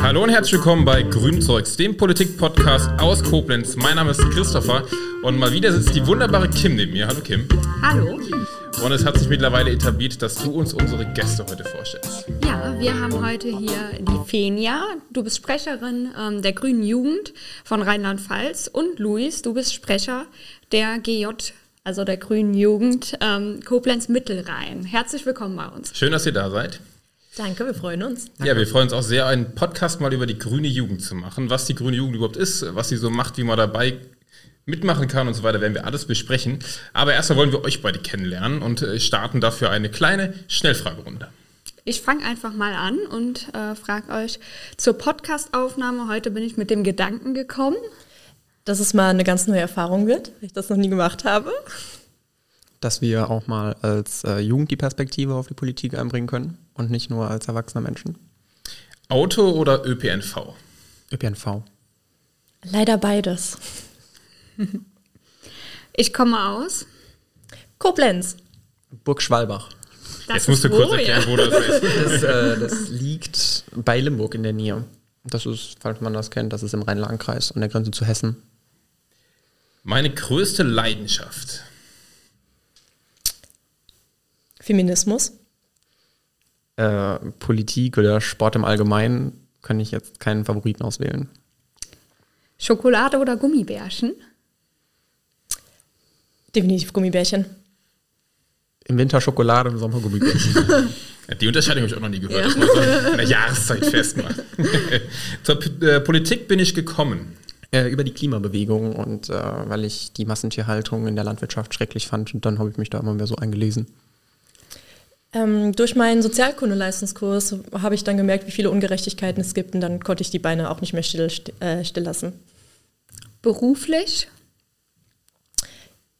Hallo und herzlich willkommen bei Grünzeugs, dem Politik-Podcast aus Koblenz. Mein Name ist Christopher und mal wieder sitzt die wunderbare Kim neben mir. Hallo Kim. Hallo. Und es hat sich mittlerweile etabliert, dass du uns unsere Gäste heute vorstellst. Ja, wir haben heute hier die Fenia. Du bist Sprecherin ähm, der Grünen Jugend von Rheinland-Pfalz. Und Luis, du bist Sprecher der GJ, also der Grünen Jugend ähm, Koblenz-Mittelrhein. Herzlich willkommen bei uns. Schön, dass ihr da seid. Danke, wir freuen uns. Ja, wir freuen uns auch sehr, einen Podcast mal über die grüne Jugend zu machen. Was die grüne Jugend überhaupt ist, was sie so macht, wie man dabei mitmachen kann und so weiter, werden wir alles besprechen. Aber erstmal wollen wir euch beide kennenlernen und äh, starten dafür eine kleine Schnellfragerunde. Ich fange einfach mal an und äh, frage euch zur Podcastaufnahme. Heute bin ich mit dem Gedanken gekommen, dass es mal eine ganz neue Erfahrung wird, weil ich das noch nie gemacht habe. Dass wir auch mal als äh, Jugend die Perspektive auf die Politik einbringen können und nicht nur als erwachsene Menschen. Auto oder ÖPNV? ÖPNV. Leider beides. Ich komme aus. Koblenz. Burg Schwalbach. Das Jetzt musst du ist kurz erklären, ja? wo das ist. Das, äh, das liegt bei Limburg in der Nähe. Das ist, falls man das kennt, das ist im Rhein-Lahn-Kreis an der Grenze zu Hessen. Meine größte Leidenschaft. Feminismus. Äh, Politik oder Sport im Allgemeinen kann ich jetzt keinen Favoriten auswählen. Schokolade oder Gummibärchen? Definitiv Gummibärchen. Im Winter Schokolade, im Sommer Gummibärchen. Ja, Die Unterscheidung habe ich auch noch nie gehört, dass man so der Jahreszeit festmacht. Zur P äh, Politik bin ich gekommen. Äh, über die Klimabewegung und äh, weil ich die Massentierhaltung in der Landwirtschaft schrecklich fand und dann habe ich mich da immer mehr so eingelesen. Ähm, durch meinen Sozialkundeleistungskurs habe ich dann gemerkt, wie viele Ungerechtigkeiten es gibt und dann konnte ich die Beine auch nicht mehr still, st äh, still lassen. Beruflich?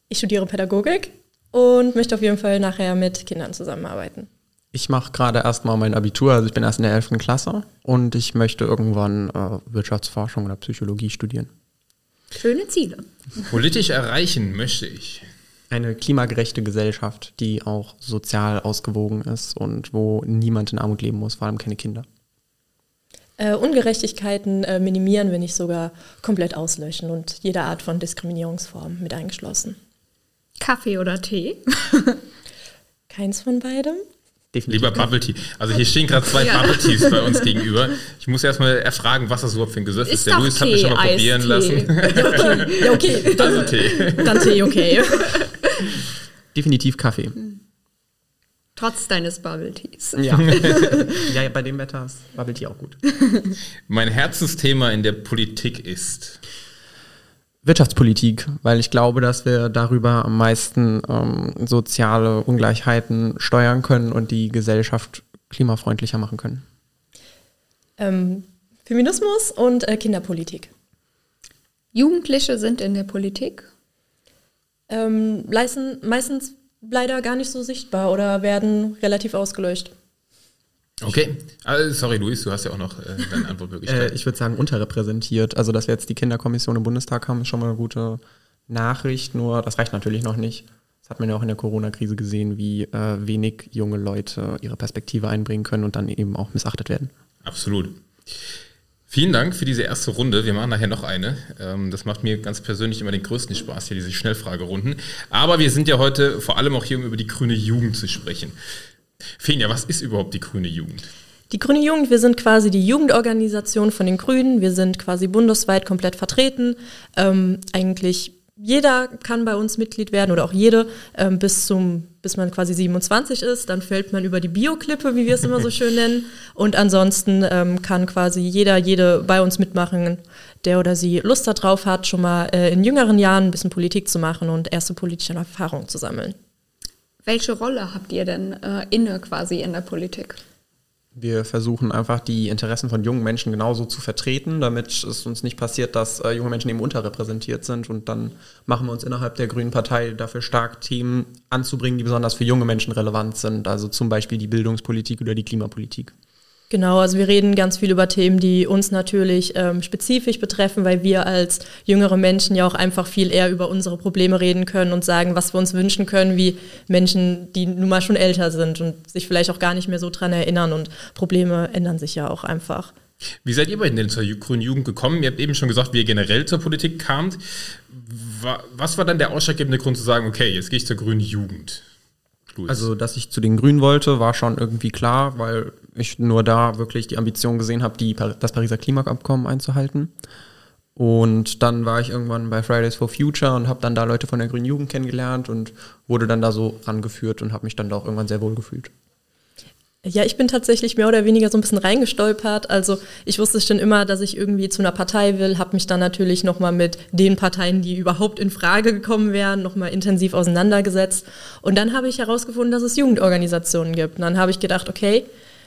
Ich studiere Pädagogik und möchte auf jeden Fall nachher mit Kindern zusammenarbeiten. Ich mache gerade erstmal mein Abitur, also ich bin erst in der 11. Klasse und ich möchte irgendwann äh, Wirtschaftsforschung oder Psychologie studieren. Schöne Ziele. Politisch erreichen möchte ich. Eine klimagerechte Gesellschaft, die auch sozial ausgewogen ist und wo niemand in Armut leben muss, vor allem keine Kinder. Äh, Ungerechtigkeiten äh, minimieren, wenn nicht sogar komplett auslöschen und jede Art von Diskriminierungsform mit eingeschlossen. Kaffee oder Tee? Keins von beidem. Definitiv. Lieber Bubble Tea. Also hier stehen gerade zwei Ja. Bubble Teas bei uns gegenüber. Ich muss erstmal erfragen, was das überhaupt für ein Gesöff ist. Ist Der Luis hat mich Tee, schon mal probieren Eistee. lassen. Ja, okay, dann, Also Tee. dann Tee, okay. Definitiv Kaffee. Trotz deines Bubble Teas. Ja. ja, bei dem Wetter ist Bubble Tea auch gut. Mein Herzensthema in der Politik ist. Wirtschaftspolitik, weil ich glaube, dass wir darüber am meisten ähm, soziale Ungleichheiten steuern können und die Gesellschaft klimafreundlicher machen können. Ähm, Feminismus und äh, Kinderpolitik. Jugendliche sind in der Politik. Ähm, leisten, meistens leider gar nicht so sichtbar oder werden relativ ausgelöscht. Okay. Also, sorry, Luis, du hast ja auch noch äh, deine Antwortmöglichkeit. Äh, ich würde sagen, unterrepräsentiert. Also, dass wir jetzt die Kinderkommission im Bundestag haben, ist schon mal eine gute Nachricht. Nur, das reicht natürlich noch nicht. Das hat man ja auch in der Corona-Krise gesehen, wie äh, wenig junge Leute ihre Perspektive einbringen können und dann eben auch missachtet werden. Absolut. Vielen Dank für diese erste Runde. Wir machen nachher noch eine. Ähm, Das macht mir ganz persönlich immer den größten Spaß, hier diese Schnellfragerunden. Aber wir sind ja heute vor allem auch hier, um über die grüne Jugend zu sprechen. Fenja, was ist überhaupt die grüne Jugend? Die Grüne Jugend, wir sind quasi die Jugendorganisation von den Grünen. Wir sind quasi bundesweit komplett vertreten. Ähm, eigentlich jeder kann bei uns Mitglied werden oder auch jede ähm, bis zum bis man quasi 27 ist. Dann fällt man über die Bioklippe, wie wir es immer so schön nennen. Und ansonsten ähm, kann quasi jeder, jede bei uns mitmachen, der oder sie Lust darauf hat, schon mal äh, in jüngeren Jahren ein bisschen Politik zu machen und erste politische Erfahrungen zu sammeln. Welche Rolle habt ihr denn äh, inne quasi in der Politik? Wir versuchen einfach die Interessen von jungen Menschen genauso zu vertreten, damit es uns nicht passiert, dass äh, junge Menschen eben unterrepräsentiert sind. Und dann machen wir uns innerhalb der Grünen Partei dafür stark, Themen anzubringen, die besonders für junge Menschen relevant sind. Also zum Beispiel die Bildungspolitik oder die Klimapolitik. Genau, also wir reden ganz viel über Themen, die uns natürlich ähm, spezifisch betreffen, weil wir als jüngere Menschen ja auch einfach viel eher über unsere Probleme reden können und sagen, was wir uns wünschen können, wie Menschen, die nun mal schon älter sind und sich vielleicht auch gar nicht mehr so dran erinnern und Probleme ändern sich ja auch einfach. Wie seid ihr beiden denn zur Grünen Jugend gekommen? Ihr habt eben schon gesagt, wie ihr generell zur Politik kamt. Was war dann der ausschlaggebende Grund zu sagen, okay, jetzt gehe ich zur Grünen Jugend? Louis. Also, dass ich zu den Grünen wollte, war schon irgendwie klar, weil ich nur da wirklich die Ambition gesehen habe, die, das Pariser Klimaabkommen einzuhalten. Und dann war ich irgendwann bei Fridays for Future und habe dann da Leute von der Grünen Jugend kennengelernt und wurde dann da so rangeführt und habe mich dann da auch irgendwann sehr wohl gefühlt. Ja, ich bin tatsächlich mehr oder weniger so ein bisschen reingestolpert. Also ich wusste schon immer, dass ich irgendwie zu einer Partei will, habe mich dann natürlich nochmal mit den Parteien, die überhaupt in Frage gekommen wären, nochmal intensiv auseinandergesetzt. Und dann habe ich herausgefunden, dass es Jugendorganisationen gibt. Und dann habe ich gedacht, okay,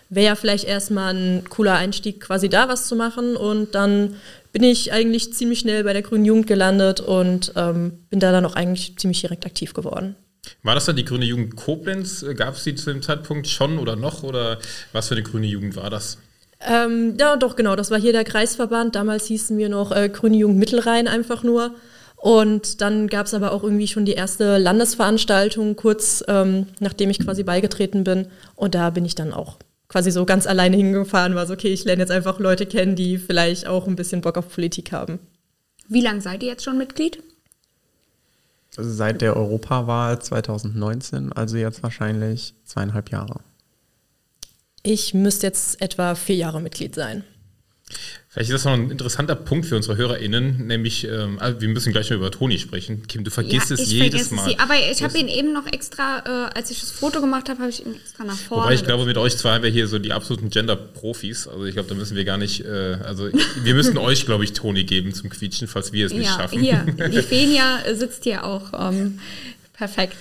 wäre ja vielleicht erstmal ein cooler Einstieg, quasi da was zu machen. Und dann bin ich eigentlich ziemlich schnell bei der Grünen Jugend gelandet und ähm, bin da dann auch eigentlich ziemlich direkt aktiv geworden. War das dann die Grüne Jugend Koblenz? Gab es die zu dem Zeitpunkt schon oder noch? Oder was für eine Grüne Jugend war das? Ähm, ja, doch, genau. Das war hier der Kreisverband. Damals hießen wir noch äh, Grüne Jugend Mittelrhein einfach nur. Und dann gab es aber auch irgendwie schon die erste Landesveranstaltung, kurz ähm, nachdem ich quasi beigetreten bin. Und da bin ich dann auch quasi so ganz alleine hingefahren, war so, okay, ich lerne jetzt einfach Leute kennen, die vielleicht auch ein bisschen Bock auf Politik haben. Wie lange seid ihr jetzt schon Mitglied? Also seit der Europawahl 2019, also jetzt wahrscheinlich zweieinhalb Jahre. Ich müsste jetzt etwa vier Jahre Mitglied sein. Vielleicht ist das noch ein interessanter Punkt für unsere HörerInnen, nämlich, ähm, also wir müssen gleich mal über Toni sprechen. Kim, du vergisst ja, es jedes Mal. Sie, aber ich habe ihn eben noch extra, äh, als ich das Foto gemacht habe, habe ich ihn extra nach vorne. Wobei ich glaube, mit euch zwei haben wir hier so die absoluten Gender-Profis. Also ich glaube, da müssen wir gar nicht, äh, also wir müssten euch, glaube ich, Toni geben zum Quietschen, falls wir es nicht ja, schaffen. Hier, die Fenia sitzt hier auch ähm, Perfekt.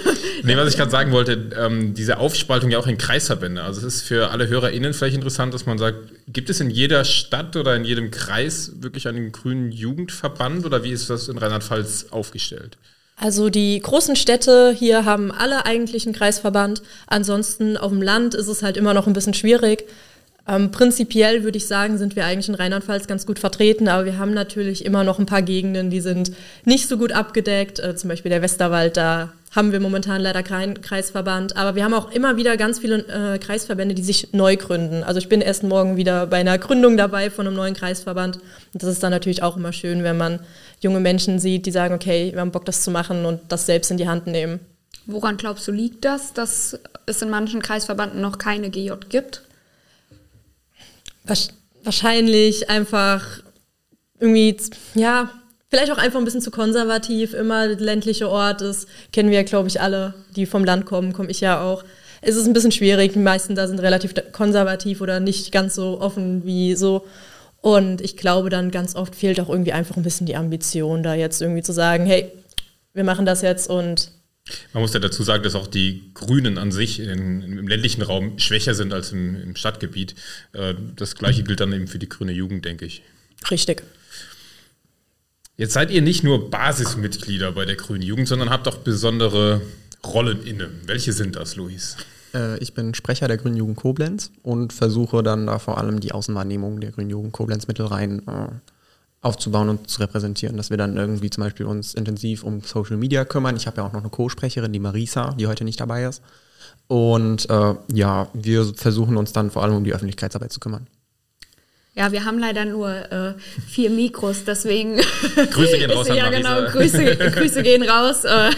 nee, was ich gerade sagen wollte, ähm, diese Aufspaltung ja auch in Kreisverbände. Also es ist für alle HörerInnen vielleicht interessant, dass man sagt, gibt es in jeder Stadt oder in jedem Kreis wirklich einen grünen Jugendverband oder wie ist das in Rheinland-Pfalz aufgestellt? Also die großen Städte hier haben alle eigentlich einen Kreisverband. Ansonsten auf dem Land ist es halt immer noch ein bisschen schwierig. Ähm, prinzipiell würde ich sagen, sind wir eigentlich in Rheinland-Pfalz ganz gut vertreten, aber wir haben natürlich immer noch ein paar Gegenden, die sind nicht so gut abgedeckt. Äh, zum Beispiel der Westerwald, da haben wir momentan leider keinen Kreisverband. Aber wir haben auch immer wieder ganz viele äh, Kreisverbände, die sich neu gründen. Also ich bin erst morgen wieder bei einer Gründung dabei von einem neuen Kreisverband. Und das ist dann natürlich auch immer schön, wenn man junge Menschen sieht, die sagen, okay, wir haben Bock, das zu machen und das selbst in die Hand nehmen. Woran glaubst du, liegt das, dass es in manchen Kreisverbanden noch keine GJ gibt? Wahrscheinlich einfach irgendwie, ja, vielleicht auch einfach ein bisschen zu konservativ. Immer ländliche Ort ist, kennen wir, glaube ich, alle, die vom Land kommen, komme ich ja auch. Es ist ein bisschen schwierig. Die meisten da sind relativ konservativ oder nicht ganz so offen wie so. Und ich glaube, dann ganz oft fehlt auch irgendwie einfach ein bisschen die Ambition, da jetzt irgendwie zu sagen, hey, wir machen das jetzt und man muss ja dazu sagen, dass auch die Grünen an sich in, im ländlichen Raum schwächer sind als im, im Stadtgebiet. Äh, das gleiche gilt dann eben für die grüne Jugend, denke ich. Richtig. Jetzt seid ihr nicht nur Basismitglieder bei der Grünen Jugend, sondern habt auch besondere Rollen inne. Welche sind das, Luis? Äh, ich bin Sprecher der Grünen Jugend Koblenz und versuche dann da vor allem die Außenwahrnehmung der Grünen Jugend Koblenz Mittelrhein äh, aufzubauen und zu repräsentieren, dass wir dann irgendwie zum Beispiel uns intensiv um Social Media kümmern. Ich habe ja auch noch eine Co-Sprecherin, die Marisa, die heute nicht dabei ist. Und äh, ja, wir versuchen uns dann vor allem um die Öffentlichkeitsarbeit zu kümmern. Ja, wir haben leider nur äh, vier Mikros, deswegen. Grüße gehen raus. ja, genau, Grüße, Grüße gehen raus. Äh,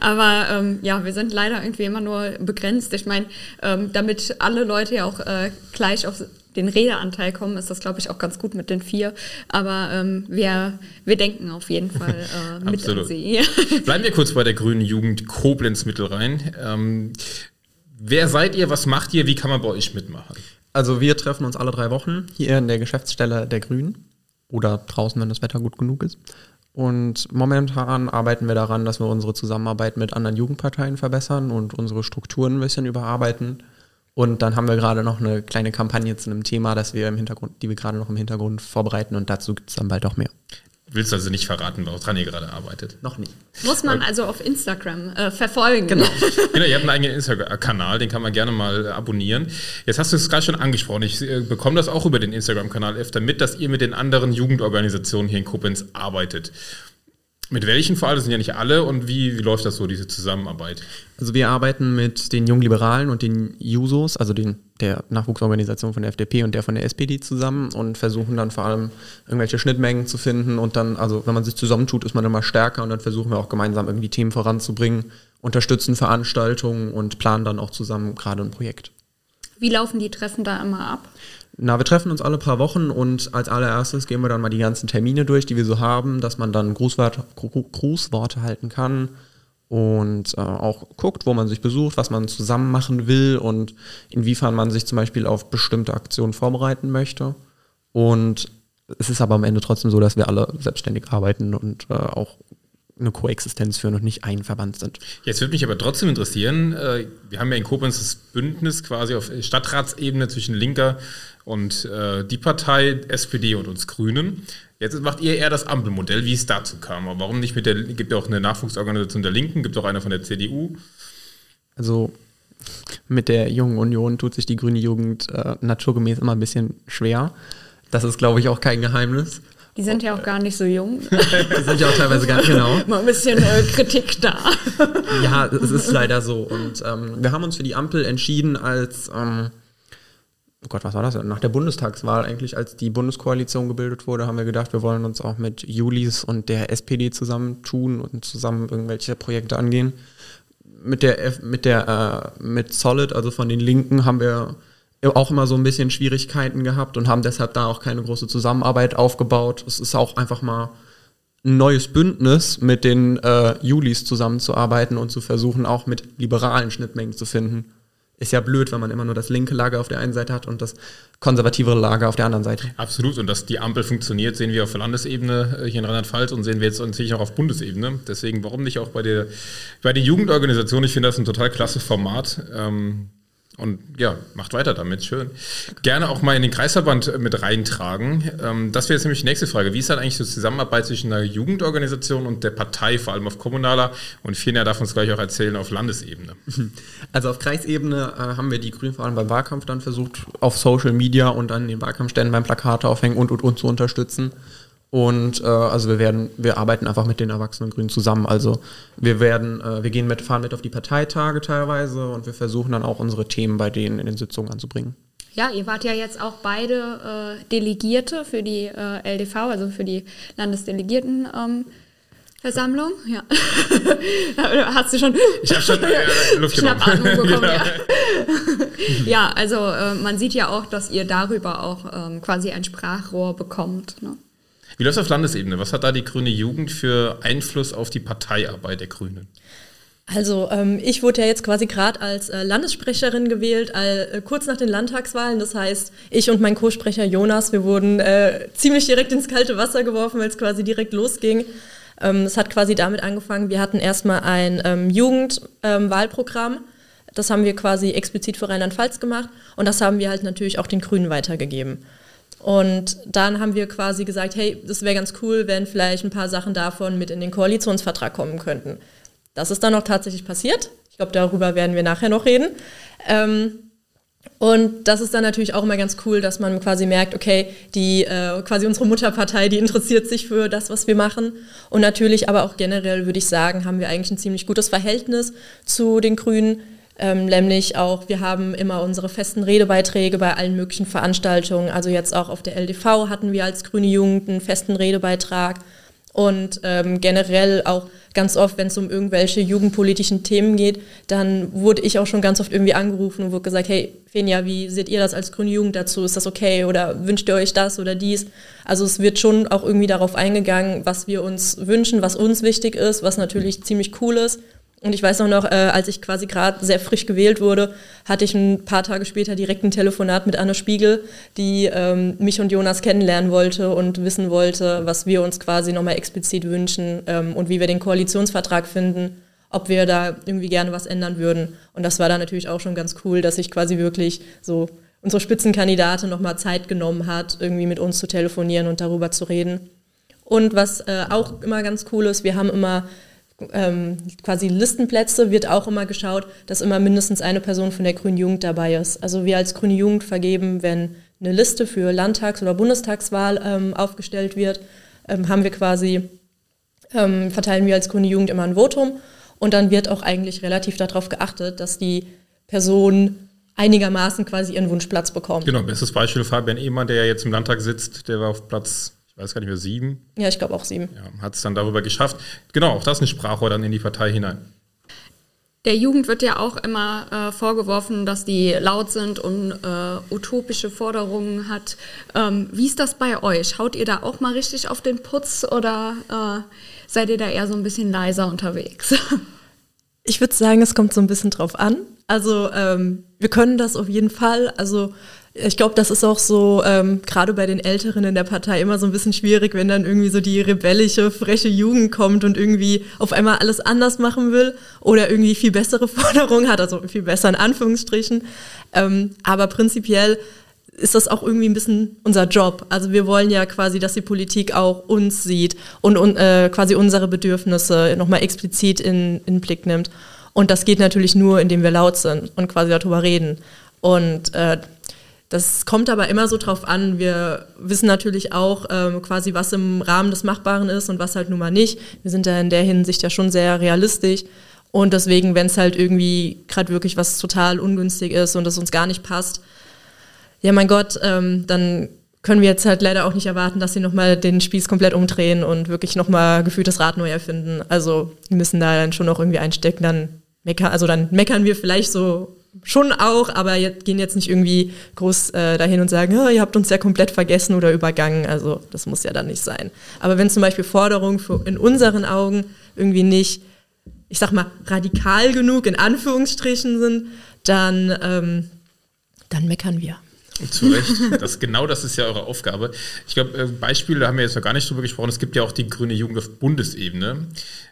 aber ähm, ja, wir sind leider irgendwie immer nur begrenzt. Ich meine, ähm, damit alle Leute ja auch äh, gleich auf den Redeanteil kommen, ist das, glaube ich, auch ganz gut mit den vier. Aber ähm, wir, wir denken auf jeden Fall äh, mit an sie. Bleiben wir kurz bei der Grünen Jugend Koblenz Mittelrhein. Ähm, wer seid ihr? Was macht ihr? Wie kann man bei euch mitmachen? Also wir treffen uns alle drei Wochen hier in der Geschäftsstelle der Grünen oder draußen, wenn das Wetter gut genug ist. Und momentan arbeiten wir daran, dass wir unsere Zusammenarbeit mit anderen Jugendparteien verbessern und unsere Strukturen ein bisschen überarbeiten. Und dann haben wir gerade noch eine kleine Kampagne zu einem Thema, das wir im Hintergrund, die wir gerade noch im Hintergrund vorbereiten und dazu gibt es dann bald auch mehr. Willst also nicht verraten, woran ihr gerade arbeitet? Noch nicht. Muss man also auf Instagram äh, verfolgen. Genau. genau, ihr habt einen eigenen Instagram-Kanal, den kann man gerne mal äh, abonnieren. Jetzt hast du es gerade schon angesprochen. Ich äh, bekomme das auch über den Instagram-Kanal öfter mit, dass ihr mit den anderen Jugendorganisationen hier in Koblenz arbeitet. Mit welchen vor allem? Das sind ja nicht alle. Und wie, wie läuft das so, diese Zusammenarbeit? Also wir arbeiten mit den Jungliberalen und den Jusos, also den, der Nachwuchsorganisation von der FDP und der von der SPD zusammen und versuchen dann vor allem irgendwelche Schnittmengen zu finden und dann, also wenn man sich zusammentut, ist man immer stärker und dann versuchen wir auch gemeinsam irgendwie Themen voranzubringen, unterstützen Veranstaltungen und planen dann auch zusammen gerade ein Projekt. Wie laufen die Treffen da immer ab? Na, wir treffen uns alle paar Wochen und als allererstes gehen wir dann mal die ganzen Termine durch, die wir so haben, dass man dann Grußworte, Grußworte halten kann und äh, auch guckt, wo man sich besucht, was man zusammen machen will und inwiefern man sich zum Beispiel auf bestimmte Aktionen vorbereiten möchte. Und es ist aber am Ende trotzdem so, dass wir alle selbstständig arbeiten und äh, auch eine Koexistenz führen und nicht ein Verband sind. Jetzt würde mich aber trotzdem interessieren, äh, wir haben ja in Koblenz das Bündnis quasi auf Stadtratsebene zwischen Linker und äh, die Partei, SPD und uns Grünen. Jetzt macht ihr eher das Ampelmodell, wie es dazu kam. Aber warum nicht mit der, gibt ja auch eine Nachwuchsorganisation der Linken, gibt auch eine von der CDU. Also mit der Jungen Union tut sich die grüne Jugend äh, naturgemäß immer ein bisschen schwer. Das ist, glaube ich, auch kein Geheimnis. Die sind ja auch gar nicht so jung. die sind ja auch teilweise gar genau. Mal ein bisschen äh, Kritik da. ja, es ist leider so. Und ähm, wir haben uns für die Ampel entschieden, als ähm, oh Gott, was war das? Nach der Bundestagswahl eigentlich, als die Bundeskoalition gebildet wurde, haben wir gedacht, wir wollen uns auch mit Julis und der SPD zusammentun und zusammen irgendwelche Projekte angehen. Mit der, mit der, äh, mit Solid, also von den Linken, haben wir auch immer so ein bisschen Schwierigkeiten gehabt und haben deshalb da auch keine große Zusammenarbeit aufgebaut. Es ist auch einfach mal ein neues Bündnis mit den äh, Julis zusammenzuarbeiten und zu versuchen, auch mit liberalen Schnittmengen zu finden ist ja blöd, wenn man immer nur das linke Lager auf der einen Seite hat und das konservativere Lager auf der anderen Seite. Absolut. Und dass die Ampel funktioniert, sehen wir auf Landesebene äh, hier in Rheinland-Pfalz und sehen wir jetzt natürlich auch auf Bundesebene. Deswegen, warum nicht auch bei der, bei den Jugendorganisationen? Ich finde das ein total klasse Format. Ähm, und ja, macht weiter damit, schön. Gerne auch mal in den Kreisverband äh, mit reintragen. Ähm, das wäre jetzt nämlich die nächste Frage. Wie ist dann eigentlich so die Zusammenarbeit zwischen einer Jugendorganisation und der Partei, vor allem auf kommunaler und Fina darf uns gleich auch erzählen auf Landesebene? Also auf Kreisebene äh, haben wir die Grünen vor allem beim Wahlkampf dann versucht, auf Social Media und an den Wahlkampfständen beim Plakate aufhängen und und und zu unterstützen. Und äh, also wir werden, wir arbeiten einfach mit den Erwachsenen Grünen zusammen. Also wir werden, äh, wir gehen mit, fahren mit auf die Parteitage teilweise und wir versuchen dann auch unsere Themen bei denen in den Sitzungen anzubringen. Ja, ihr wart ja jetzt auch beide äh, Delegierte für die äh, LDV, also für die Landesdelegierten. Ähm, Versammlung, ja. Hast du schon? Ich habe schon äh, Luft Schnappatmung bekommen, ja. ja, also äh, man sieht ja auch, dass ihr darüber auch ähm, quasi ein Sprachrohr bekommt. Ne? Wie läuft es auf Landesebene? Was hat da die grüne Jugend für Einfluss auf die Parteiarbeit der Grünen? Also ähm, ich wurde ja jetzt quasi gerade als äh, Landessprecherin gewählt, äh, kurz nach den Landtagswahlen. Das heißt, ich und mein Co-Sprecher Jonas, wir wurden äh, ziemlich direkt ins kalte Wasser geworfen, weil es quasi direkt losging. Ähm, es hat quasi damit angefangen, wir hatten erstmal ein ähm, Jugendwahlprogramm. Ähm, das haben wir quasi explizit für Rheinland-Pfalz gemacht und das haben wir halt natürlich auch den Grünen weitergegeben. Und dann haben wir quasi gesagt, hey, das wäre ganz cool, wenn vielleicht ein paar Sachen davon mit in den Koalitionsvertrag kommen könnten. Das ist dann auch tatsächlich passiert. Ich glaube, darüber werden wir nachher noch reden. Ähm, und das ist dann natürlich auch immer ganz cool, dass man quasi merkt, okay, die äh, quasi unsere Mutterpartei, die interessiert sich für das, was wir machen. Und natürlich, aber auch generell würde ich sagen, haben wir eigentlich ein ziemlich gutes Verhältnis zu den Grünen. Ähm, nämlich auch, wir haben immer unsere festen Redebeiträge bei allen möglichen Veranstaltungen. Also jetzt auch auf der LDV hatten wir als Grüne Jugend einen festen Redebeitrag. Und ähm, generell auch ganz oft, wenn es um irgendwelche jugendpolitischen Themen geht, dann wurde ich auch schon ganz oft irgendwie angerufen und wurde gesagt, hey, Fenja, wie seht ihr das als grüne Jugend dazu? Ist das okay? Oder wünscht ihr euch das oder dies? Also es wird schon auch irgendwie darauf eingegangen, was wir uns wünschen, was uns wichtig ist, was natürlich ziemlich cool ist. Und ich weiß auch noch, äh, als ich quasi gerade sehr frisch gewählt wurde, hatte ich ein paar Tage später direkt ein Telefonat mit Anne Spiegel, die ähm, mich und Jonas kennenlernen wollte und wissen wollte, was wir uns quasi nochmal explizit wünschen ähm, und wie wir den Koalitionsvertrag finden, ob wir da irgendwie gerne was ändern würden. Und das war dann natürlich auch schon ganz cool, dass sich quasi wirklich so unsere Spitzenkandidatin nochmal Zeit genommen hat, irgendwie mit uns zu telefonieren und darüber zu reden. Und was äh, auch immer ganz cool ist, wir haben immer ähm, quasi Listenplätze, wird auch immer geschaut, dass immer mindestens eine Person von der Grünen Jugend dabei ist. Also wir als Grüne Jugend vergeben, wenn eine Liste für Landtags- oder Bundestagswahl ähm, aufgestellt wird, ähm, haben wir quasi, ähm, verteilen wir als Grüne Jugend immer ein Votum und dann wird auch eigentlich relativ darauf geachtet, dass die Person einigermaßen quasi ihren Wunschplatz bekommt. Genau, bestes Beispiel Fabian Ehmann, der ja jetzt im Landtag sitzt, der war auf Platz, weiß gar nicht mehr, sieben. Ja, ich glaube auch sieben. Ja, Hat es dann darüber geschafft. Genau, auch das ist ein Sprachrohr dann in die Partei hinein. Der Jugend wird ja auch immer äh, vorgeworfen, dass die laut sind und äh, utopische Forderungen hat. Ähm, wie ist das bei euch? Haut ihr da auch mal richtig auf den Putz oder äh, seid ihr da eher so ein bisschen leiser unterwegs? Ich würde sagen, es kommt so ein bisschen drauf an. Also ähm, wir können das auf jeden Fall. Also ich glaube, das ist auch so, ähm, gerade bei den Älteren in der Partei immer so ein bisschen schwierig, wenn dann irgendwie so die rebellische, freche Jugend kommt und irgendwie auf einmal alles anders machen will oder irgendwie viel bessere Forderungen hat, also viel besser in Anführungsstrichen. Ähm, aber prinzipiell ist das auch irgendwie ein bisschen unser Job. Also wir wollen ja quasi, dass die Politik auch uns sieht und, und äh, quasi unsere Bedürfnisse nochmal explizit in, in den Blick nimmt. Und das geht natürlich nur, indem wir laut sind und quasi darüber reden. Und äh, das kommt aber immer so drauf an. Wir wissen natürlich auch ähm, quasi, was im Rahmen des Machbaren ist und was halt nun mal nicht. Wir sind da in der Hinsicht ja schon sehr realistisch. Und deswegen, wenn es halt irgendwie gerade wirklich was total ungünstig ist und es uns gar nicht passt, ja mein Gott, ähm, dann können wir jetzt halt leider auch nicht erwarten, dass sie nochmal den Spieß komplett umdrehen und wirklich nochmal gefühlt das Rad neu erfinden. Also wir müssen da dann schon noch irgendwie einstecken, dann meckern, also dann meckern wir vielleicht so schon auch, aber gehen jetzt nicht irgendwie groß äh, dahin und sagen, oh, ihr habt uns ja komplett vergessen oder übergangen. Also das muss ja dann nicht sein. Aber wenn zum Beispiel Forderungen in unseren Augen irgendwie nicht, ich sag mal, radikal genug in Anführungsstrichen sind, dann, ähm, dann meckern wir. Zu Recht. Das, genau das ist ja eure Aufgabe. Ich glaube, äh, Beispiele, da haben wir jetzt noch gar nicht drüber gesprochen. Es gibt ja auch die grüne Jugend auf Bundesebene.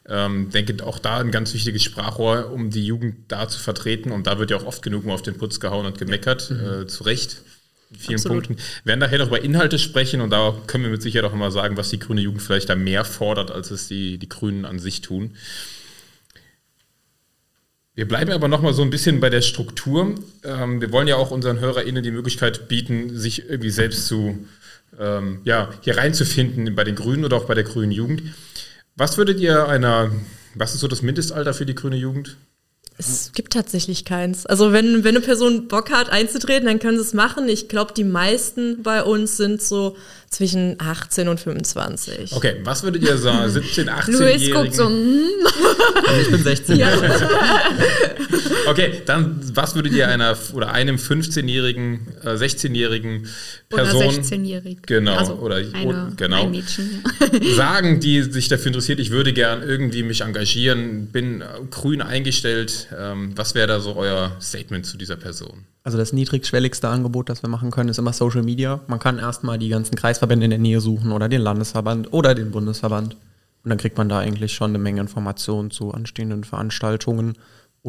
Ähm, denke auch da ein ganz wichtiges Sprachrohr, um die Jugend da zu vertreten. Und da wird ja auch oft genug mal auf den Putz gehauen und gemeckert. Mhm. Äh, zu Recht. In vielen Absolut. Punkten. Wir werden nachher noch über Inhalte sprechen und da können wir mit Sicherheit auch immer sagen, was die grüne Jugend vielleicht da mehr fordert, als es die, die Grünen an sich tun. Wir bleiben aber noch mal so ein bisschen bei der Struktur. Ähm, wir wollen ja auch unseren HörerInnen die Möglichkeit bieten, sich irgendwie selbst zu, ähm, ja, hier reinzufinden bei den Grünen oder auch bei der grünen Jugend. Was würdet ihr einer, was ist so das Mindestalter für die grüne Jugend? Es gibt tatsächlich keins. Also wenn, wenn eine Person Bock hat einzutreten, dann können sie es machen. Ich glaube, die meisten bei uns sind so zwischen 18 und 25. Okay, was würdet ihr sagen? 17, 18-Jährigen? Luis guckt so, hm. also ich bin 16. Ja. okay, dann was würdet ihr einer oder einem 15-jährigen, äh, 16-jährigen Person oder 16-jährig. Genau, also oder eine, genau, ein Mädchen, ja. sagen, die sich dafür interessiert, ich würde gern irgendwie mich engagieren, bin grün eingestellt. Ähm, was wäre da so euer Statement zu dieser Person? Also das niedrigschwelligste Angebot, das wir machen können, ist immer Social Media. Man kann erstmal die ganzen Kreisverbände in der Nähe suchen oder den Landesverband oder den Bundesverband. Und dann kriegt man da eigentlich schon eine Menge Informationen zu anstehenden Veranstaltungen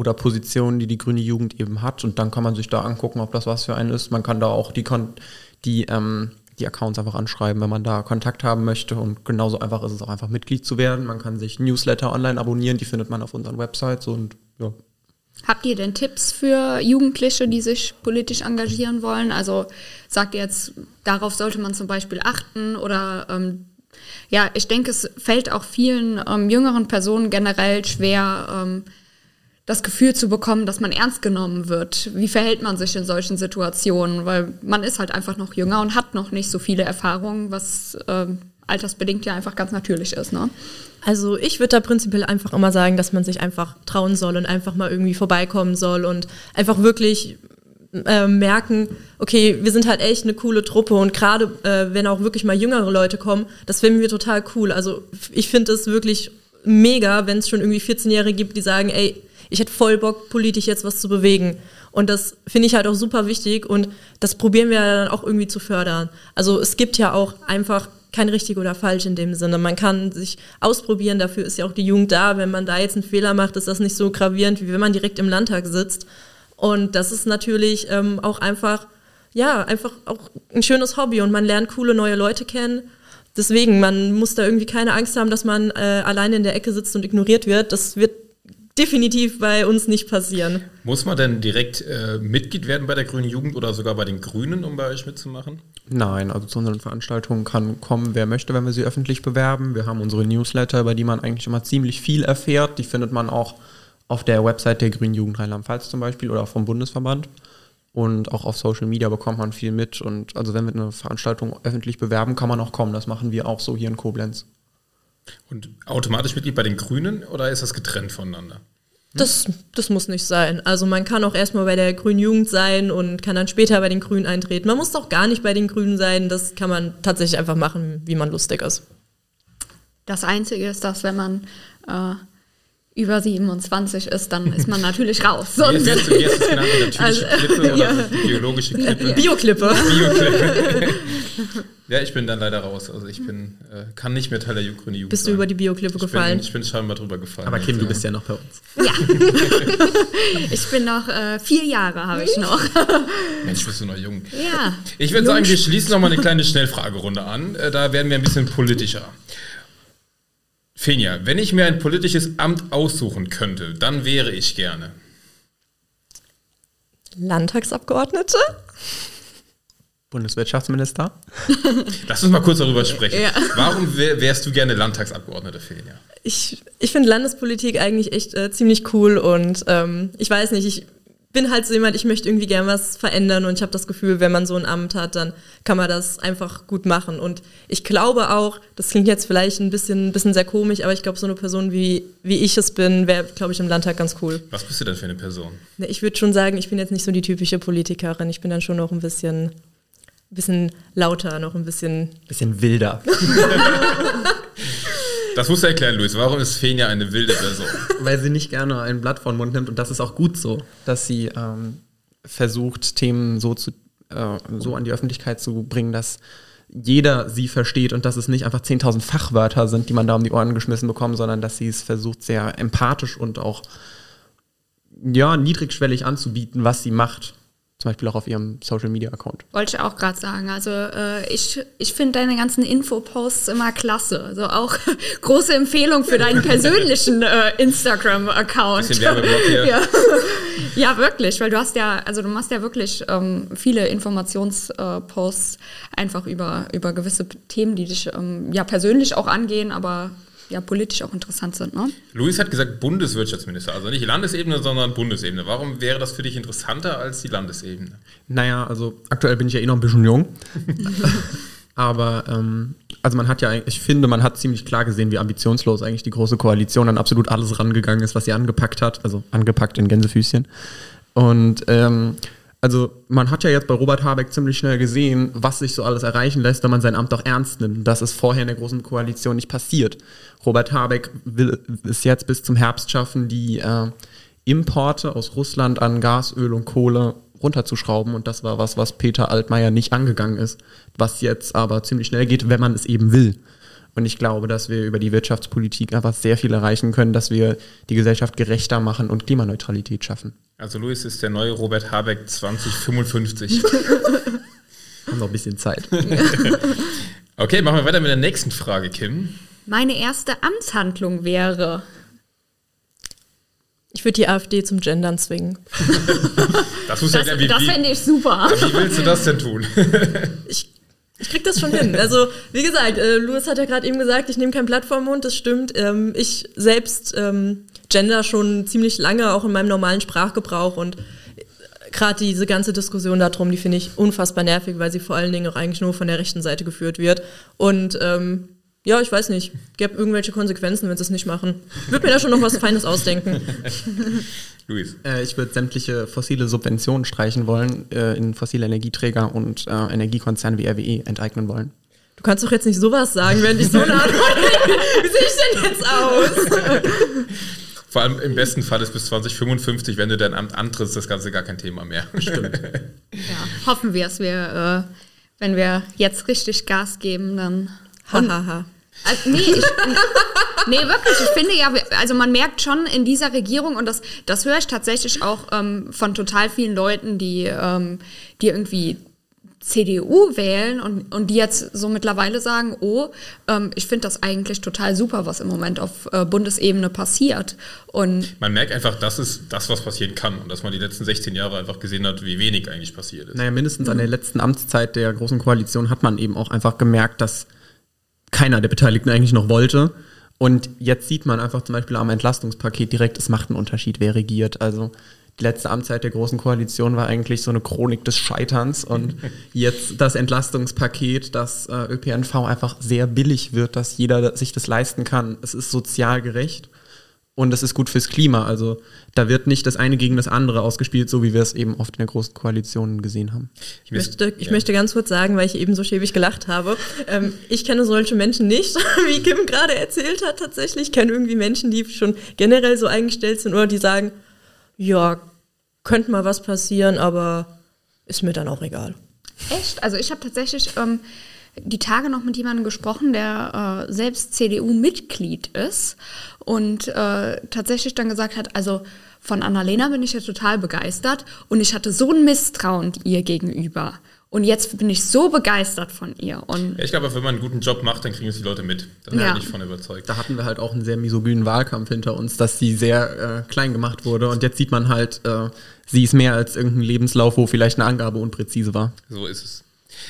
oder Positionen, die die grüne Jugend eben hat. Und dann kann man sich da angucken, ob das was für einen ist. Man kann da auch die, die, ähm, die Accounts einfach anschreiben, wenn man da Kontakt haben möchte. Und genauso einfach ist es auch einfach Mitglied zu werden. Man kann sich Newsletter online abonnieren, die findet man auf unseren Websites und ja, Habt ihr denn Tipps für Jugendliche, die sich politisch engagieren wollen? Also sagt ihr jetzt, darauf sollte man zum Beispiel achten oder ähm, ja, ich denke, es fällt auch vielen ähm, jüngeren Personen generell schwer, ähm, das Gefühl zu bekommen, dass man ernst genommen wird. Wie verhält man sich in solchen Situationen? Weil man ist halt einfach noch jünger und hat noch nicht so viele Erfahrungen, was ähm, altersbedingt ja einfach ganz natürlich ist. Ne? Also ich würde da prinzipiell einfach immer sagen, dass man sich einfach trauen soll und einfach mal irgendwie vorbeikommen soll und einfach wirklich äh, merken, okay, wir sind halt echt eine coole Truppe und gerade äh, wenn auch wirklich mal jüngere Leute kommen, das finden wir total cool. Also ich finde es wirklich mega, wenn es schon irgendwie 14-Jährige gibt, die sagen, ey, ich hätte voll Bock, politisch jetzt was zu bewegen. Und das finde ich halt auch super wichtig und das probieren wir dann auch irgendwie zu fördern. Also es gibt ja auch einfach kein richtig oder falsch in dem Sinne. Man kann sich ausprobieren, dafür ist ja auch die Jugend da. Wenn man da jetzt einen Fehler macht, ist das nicht so gravierend, wie wenn man direkt im Landtag sitzt. Und das ist natürlich ähm, auch einfach, ja, einfach auch ein schönes Hobby und man lernt coole neue Leute kennen. deswegen, man muss da irgendwie keine Angst haben, dass man äh, alleine in der Ecke sitzt und ignoriert wird. Das wird definitiv bei uns nicht passieren. Muss man denn direkt äh, Mitglied werden bei der Grünen Jugend oder sogar bei den Grünen, um bei euch mitzumachen? Nein, also zu unseren Veranstaltungen kann kommen, wer möchte, wenn wir sie öffentlich bewerben. Wir haben unsere Newsletter, über die man eigentlich immer ziemlich viel erfährt. Die findet man auch auf der Website der Grünen Jugend Rheinland-Pfalz zum Beispiel oder vom Bundesverband. Und auch auf Social Media bekommt man viel mit. Und also wenn wir eine Veranstaltung öffentlich bewerben, kann man auch kommen. Das machen wir auch so hier in Koblenz. Und automatisch Mitglied bei den Grünen oder ist das getrennt voneinander? Das, das muss nicht sein. Also man kann auch erstmal bei der Grünen Jugend sein und kann dann später bei den Grünen eintreten. Man muss doch gar nicht bei den Grünen sein. Das kann man tatsächlich einfach machen, wie man lustig ist. Das Einzige ist, dass wenn man äh, über 27 ist, dann ist man natürlich raus. Sonst, hast du, wie hast du es genannt? Natürliche Also, Klippe oder ja. biologische Klippe? Bioklippe. Bioklippe. ja, ich bin dann leider raus. Also ich bin, äh, kann nicht mehr Teil der Jugend Bist du sein. über die Bioklippe gefallen? Bin, ich bin scheinbar drüber gefallen. Aber Kim, du bist ja noch bei uns. ja. ich bin noch äh, vier Jahre, habe ich noch. Mensch, bist du noch jung. Ja. Ich würde sagen, wir schließen noch mal eine kleine Schnellfragerunde an. Äh, Da werden wir ein bisschen politischer. Fenja, wenn ich mir ein politisches Amt aussuchen könnte, dann wäre ich gerne. Landtagsabgeordnete? Bundeswirtschaftsminister. Lass uns mal kurz darüber sprechen. Ja. Warum wär, wärst du gerne Landtagsabgeordnete, Fenja? Ich, ich finde Landespolitik eigentlich echt äh, ziemlich cool und ähm, ich weiß nicht, ich bin halt so jemand, ich möchte irgendwie gern was verändern und ich habe das Gefühl, wenn man so ein Amt hat, dann kann man das einfach gut machen. Und ich glaube auch, das klingt jetzt vielleicht ein bisschen, ein bisschen sehr komisch, aber ich glaube, so eine Person wie, wie ich es bin, wäre, glaube ich, im Landtag ganz cool. Was bist du denn für eine Person? Ich würde schon sagen, ich bin jetzt nicht so die typische Politikerin. Ich bin dann schon noch ein bisschen, bisschen lauter, noch ein bisschen. Bisschen wilder. Das musst du erklären, Luis. Warum ist Fenja eine wilde Person? Weil sie nicht gerne ein Blatt vor den Mund nimmt und das ist auch gut so, dass sie ähm, versucht, Themen so, zu, äh, so an die Öffentlichkeit zu bringen, dass jeder sie versteht und dass es nicht einfach 10.000 Fachwörter sind, die man da um die Ohren geschmissen bekommt, sondern dass sie es versucht, sehr empathisch und auch ja, niedrigschwellig anzubieten, was sie macht. Zum Beispiel auch auf ihrem Social-Media-Account. Wollte ich auch gerade sagen. Also äh, ich, ich finde deine ganzen Infoposts immer klasse. Also auch große Empfehlung für deinen persönlichen äh, Instagram-Account. Bisschen Werbeblock hier. Ja. ja, wirklich, weil du hast ja, also du machst ja wirklich ähm, viele Informationsposts einfach über, über gewisse Themen, die dich ähm, ja persönlich auch angehen, aber ja politisch auch interessant sind, ne? Luis hat gesagt Bundeswirtschaftsminister, also nicht Landesebene, sondern Bundesebene. Warum wäre das für dich interessanter als die Landesebene? Naja, also aktuell bin ich ja eh noch ein bisschen jung. Aber ähm, also man hat ja, ich finde, man hat ziemlich klar gesehen, wie ambitionslos eigentlich die große Koalition an absolut alles rangegangen ist, was sie angepackt hat. Also angepackt in Gänsefüßchen. Und ähm, also man hat ja jetzt bei Robert Habeck ziemlich schnell gesehen, was sich so alles erreichen lässt, wenn man sein Amt auch ernst nimmt. Das ist vorher in der großen Koalition nicht passiert. Robert Habeck will es jetzt bis zum Herbst schaffen, die äh, Importe aus Russland an Gas, Öl und Kohle runterzuschrauben. Und das war was, was Peter Altmaier nicht angegangen ist, was jetzt aber ziemlich schnell geht, wenn man es eben will. Und ich glaube, dass wir über die Wirtschaftspolitik einfach sehr viel erreichen können, dass wir die Gesellschaft gerechter machen und Klimaneutralität schaffen. Also Luis ist der neue Robert Habeck 2055. Haben noch ein bisschen Zeit. Okay, machen wir weiter mit der nächsten Frage, Kim. Meine erste Amtshandlung wäre. Ich würde die AfD zum Gendern zwingen. Das muss ja Das, wie, das fände ich super. wie willst du das denn tun? Ich, ich krieg das schon hin. Also, wie gesagt, äh, Louis hat ja gerade eben gesagt, ich nehme kein Blatt vom Mund, das stimmt. Ähm, ich selbst ähm, gender schon ziemlich lange, auch in meinem normalen Sprachgebrauch und gerade diese ganze Diskussion darum, die finde ich unfassbar nervig, weil sie vor allen Dingen auch eigentlich nur von der rechten Seite geführt wird. Und ähm, ja, ich weiß nicht, gäbe irgendwelche Konsequenzen, wenn sie es nicht machen. Ich würde mir da schon noch was Feines ausdenken. Luis. Äh, ich würde sämtliche fossile Subventionen streichen wollen, äh, in fossile Energieträger und äh, Energiekonzerne wie RWE enteignen wollen. Du kannst doch jetzt nicht sowas sagen, wenn ich so eine Antwort Wie sehe ich denn jetzt aus? Vor allem im besten Fall ist bis 2055, wenn du dein Amt antrittst, das Ganze gar kein Thema mehr. Stimmt. Ja, hoffen wir es. Wir, äh, wenn wir jetzt richtig Gas geben, dann. Hahaha. Also, nee, ich, nee, wirklich. Ich finde ja, also man merkt schon in dieser Regierung, und das, das höre ich tatsächlich auch ähm, von total vielen Leuten, die, ähm, die irgendwie CDU wählen und, und die jetzt so mittlerweile sagen, oh, ähm, ich finde das eigentlich total super, was im Moment auf äh, Bundesebene passiert. Und Man merkt einfach, das ist das, was passieren kann und dass man die letzten 16 Jahre einfach gesehen hat, wie wenig eigentlich passiert ist. Naja, mindestens an der letzten Amtszeit der Großen Koalition hat man eben auch einfach gemerkt, dass keiner der Beteiligten eigentlich noch wollte. Und jetzt sieht man einfach zum Beispiel am Entlastungspaket direkt, es macht einen Unterschied, wer regiert. Also die letzte Amtszeit der Großen Koalition war eigentlich so eine Chronik des Scheiterns. Und jetzt das Entlastungspaket, dass äh, ÖPNV einfach sehr billig wird, dass jeder sich das leisten kann. Es ist sozial gerecht und es ist gut fürs Klima. Also da wird nicht das eine gegen das andere ausgespielt, so wie wir es eben oft in der Großen Koalition gesehen haben. Ich möchte, ich möchte ganz kurz sagen, weil ich eben so schäbig gelacht habe. Ähm, ich kenne solche Menschen nicht, wie Kim gerade erzählt hat tatsächlich. Ich kenne irgendwie Menschen, die schon generell so eingestellt sind oder die sagen, ja, könnte mal was passieren, aber ist mir dann auch egal. Echt? Also ich habe tatsächlich ähm, die Tage noch mit jemandem gesprochen, der äh, selbst CDU-Mitglied ist und äh, tatsächlich dann gesagt hat, also von Annalena bin ich ja total begeistert und ich hatte so ein Misstrauen ihr gegenüber. Und jetzt bin ich so begeistert von ihr. Und Ja, ich glaube, wenn man einen guten Job macht, dann kriegen es die Leute mit. Da bin Ja. ich von überzeugt. Da hatten wir halt auch einen sehr misogynen Wahlkampf hinter uns, dass sie sehr äh, klein gemacht wurde. Und jetzt sieht man halt, äh, sie ist mehr als irgendein Lebenslauf, wo vielleicht eine Angabe unpräzise war. So ist es.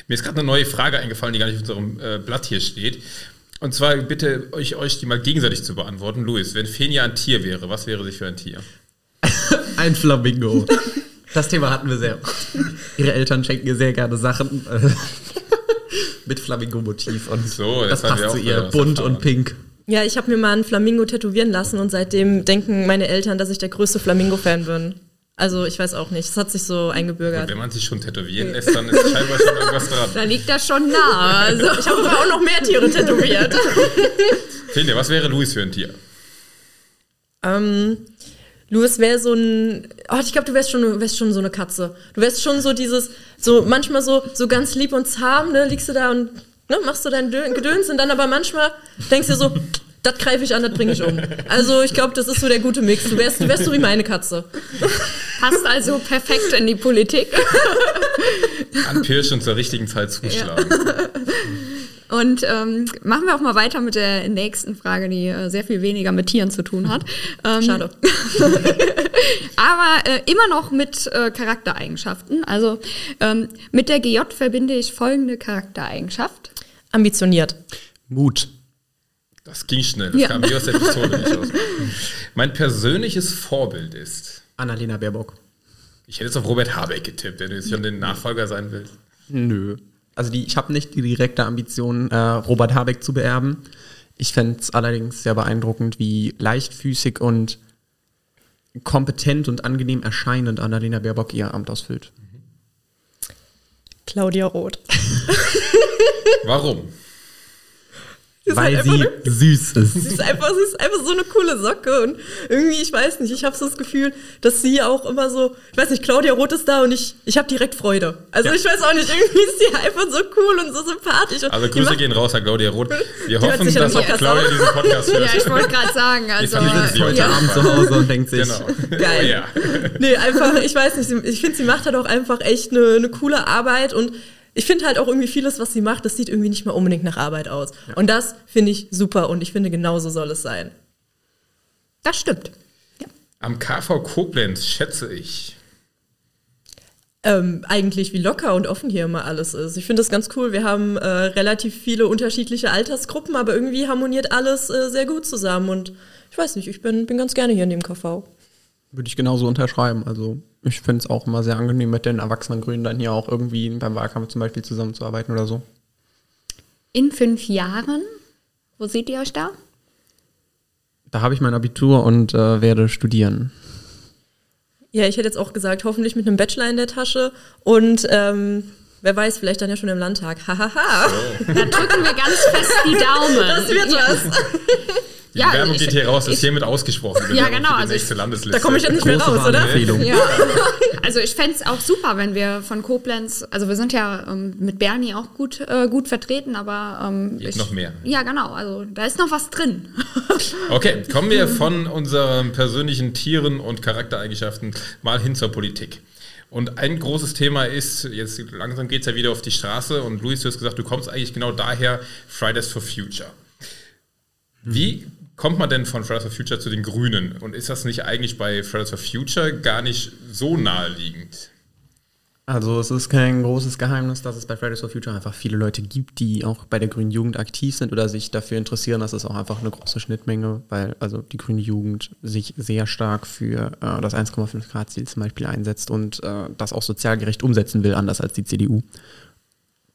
Mir ist gerade eine neue Frage eingefallen, die gar nicht auf unserem äh, Blatt hier steht. Und zwar bitte euch, euch die mal gegenseitig zu beantworten. Luis, wenn Fenja ein Tier wäre, was wäre sie für ein Tier? Ein Flamingo. Das Thema hatten wir sehr. Ihre Eltern schenken ihr sehr gerne Sachen äh, mit Flamingo-Motiv. Und So, das passt zu ihr. Bunt erfahren. und pink. Ja, ich habe mir mal einen Flamingo tätowieren lassen und seitdem denken meine Eltern, dass ich der größte Flamingo-Fan bin. Also ich weiß auch nicht, es hat sich so Und eingebürgert. wenn man sich schon tätowieren lässt, dann ist scheinbar schon irgendwas dran. da liegt das schon nah. Also, Ich habe aber auch noch mehr Tiere tätowiert. Fenja, was wäre Luis für ein Tier? ähm, Louis wäre so ein, oh, ich glaube, du wärst schon, du wärst schon so eine Katze. Du wärst schon so dieses, so manchmal so, so ganz lieb und zahm, ne, liegst du da und ne, machst du dein Dö- Gedöns und dann aber manchmal denkst du so, das greife ich an, das bringe ich um. Also ich glaube, das ist so der gute Mix. Du wärst, du wärst so wie meine Katze. passt also perfekt in die Politik. Anpirschen und zur richtigen Zeit zuschlagen. Und ähm, machen wir auch mal weiter mit der nächsten Frage, die äh, sehr viel weniger mit Tieren zu tun hat. Ähm, Schade. Aber äh, immer noch mit äh, Charaktereigenschaften. Also ähm, mit der GJ verbinde ich folgende Charaktereigenschaft. Ambitioniert. Mut. Das ging schnell, das Ja. kam wie aus der Pistole nicht aus. Mein persönliches Vorbild ist, Annalena Baerbock. ich hätte jetzt auf Robert Habeck getippt, der jetzt schon den Nachfolger sein will. Nö. Also die, ich habe nicht die direkte Ambition, äh, Robert Habeck zu beerben. Ich fände es allerdings sehr beeindruckend, wie leichtfüßig und kompetent und angenehm erscheinend Annalena Baerbock ihr Amt ausfüllt. Claudia Roth. Warum? Ist Weil halt sie einfach süß Sie ist. ist einfach, sie ist einfach so eine coole Socke und irgendwie, ich weiß nicht, ich habe so das Gefühl, dass sie auch immer so, ich weiß nicht, Claudia Roth ist da und ich, ich habe direkt Freude. Also Ja. ich weiß auch nicht, irgendwie ist sie einfach so cool und so sympathisch. Und Also Grüße macht- gehen raus an Claudia Roth. Wir hoffen, dass auch Claudia diesen Podcast hört. Ja, ich wollte gerade sagen, also Die verlieben sie heute ja. Abend. Zu Hause und denkt sich, Genau. Geil. Oh, ja. Nee, einfach, ich weiß nicht, ich finde, sie macht halt auch einfach echt eine, eine coole Arbeit und ich finde halt auch irgendwie vieles, was sie macht, das sieht irgendwie nicht mal unbedingt nach Arbeit aus. Und das finde ich super und ich finde, genauso soll es sein. Das stimmt. Ja. Am KV Koblenz schätze ich. ähm, eigentlich wie locker und offen hier immer alles ist. Ich finde das ganz cool. Wir haben äh, relativ viele unterschiedliche Altersgruppen, aber irgendwie harmoniert alles äh, sehr gut zusammen. Und ich weiß nicht, ich bin, bin ganz gerne hier in dem KV. Würde ich genauso unterschreiben. Also ich finde es auch immer sehr angenehm, mit den erwachsenen Grünen dann hier auch irgendwie beim Wahlkampf zum Beispiel zusammenzuarbeiten oder so. In fünf Jahren, wo seht ihr euch da? Da habe ich mein Abitur und äh, werde studieren. Ja, ich hätte jetzt auch gesagt, hoffentlich mit einem Bachelor in der Tasche und ähm, wer weiß, vielleicht dann ja schon im Landtag. Hahaha. Da drücken wir ganz fest die Daumen. Das wird ja. was. Die Ja, Bewerbung ich- geht hier raus, ist ich- hiermit ausgesprochen. Ja, Bewerbung genau, also ich-. Da komme ich jetzt nicht mehr Große raus, oder? Ja, also ich fände es auch super, wenn wir von Koblenz, also wir sind ja ähm, mit Bernie auch gut, äh, gut vertreten, aber ähm, ich, noch mehr. Ja, genau, also da ist noch was drin. Okay, kommen wir von unseren persönlichen Tieren und Charaktereigenschaften mal hin zur Politik. Und ein großes Thema ist, jetzt langsam geht es ja wieder auf die Straße und Luis, du hast gesagt, du kommst eigentlich genau daher, Fridays for Future. Wie kommt man denn von Fridays for Future zu den Grünen? Und ist das nicht eigentlich bei Fridays for Future gar nicht so naheliegend? Also es ist kein großes Geheimnis, dass es bei Fridays for Future einfach viele Leute gibt, die auch bei der grünen Jugend aktiv sind oder sich dafür interessieren. Das ist auch einfach eine große Schnittmenge, weil also die grüne Jugend sich sehr stark für äh, das 1,5 Grad Ziel zum Beispiel einsetzt und äh, das auch sozial gerecht umsetzen will, anders als die CDU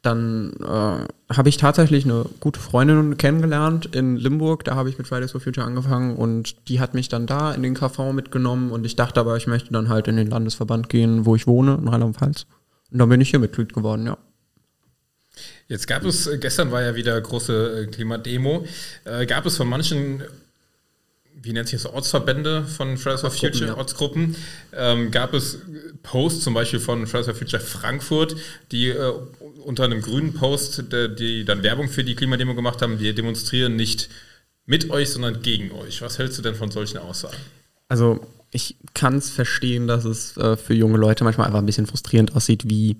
dann äh, habe ich tatsächlich eine gute Freundin kennengelernt in Limburg. Da habe ich mit Fridays for Future angefangen und die hat mich dann da in den KV mitgenommen und ich dachte aber, ich möchte dann halt in den Landesverband gehen, wo ich wohne, in Rheinland-Pfalz. Und dann bin ich hier Mitglied geworden, ja. Jetzt gab es, äh, gestern war ja wieder große äh, Klimademo, äh, gab es von manchen wie nennt sich das, Ortsverbände von Fridays for Future, ja. Ortsgruppen, ähm, gab es Posts zum Beispiel von Fridays for Future Frankfurt, die äh, unter einem grünen Post, der, die dann Werbung für die Klimademo gemacht haben, wir demonstrieren nicht mit euch, sondern gegen euch. Was hältst du denn von solchen Aussagen? Also ich kann es verstehen, dass es äh, für junge Leute manchmal einfach ein bisschen frustrierend aussieht, wie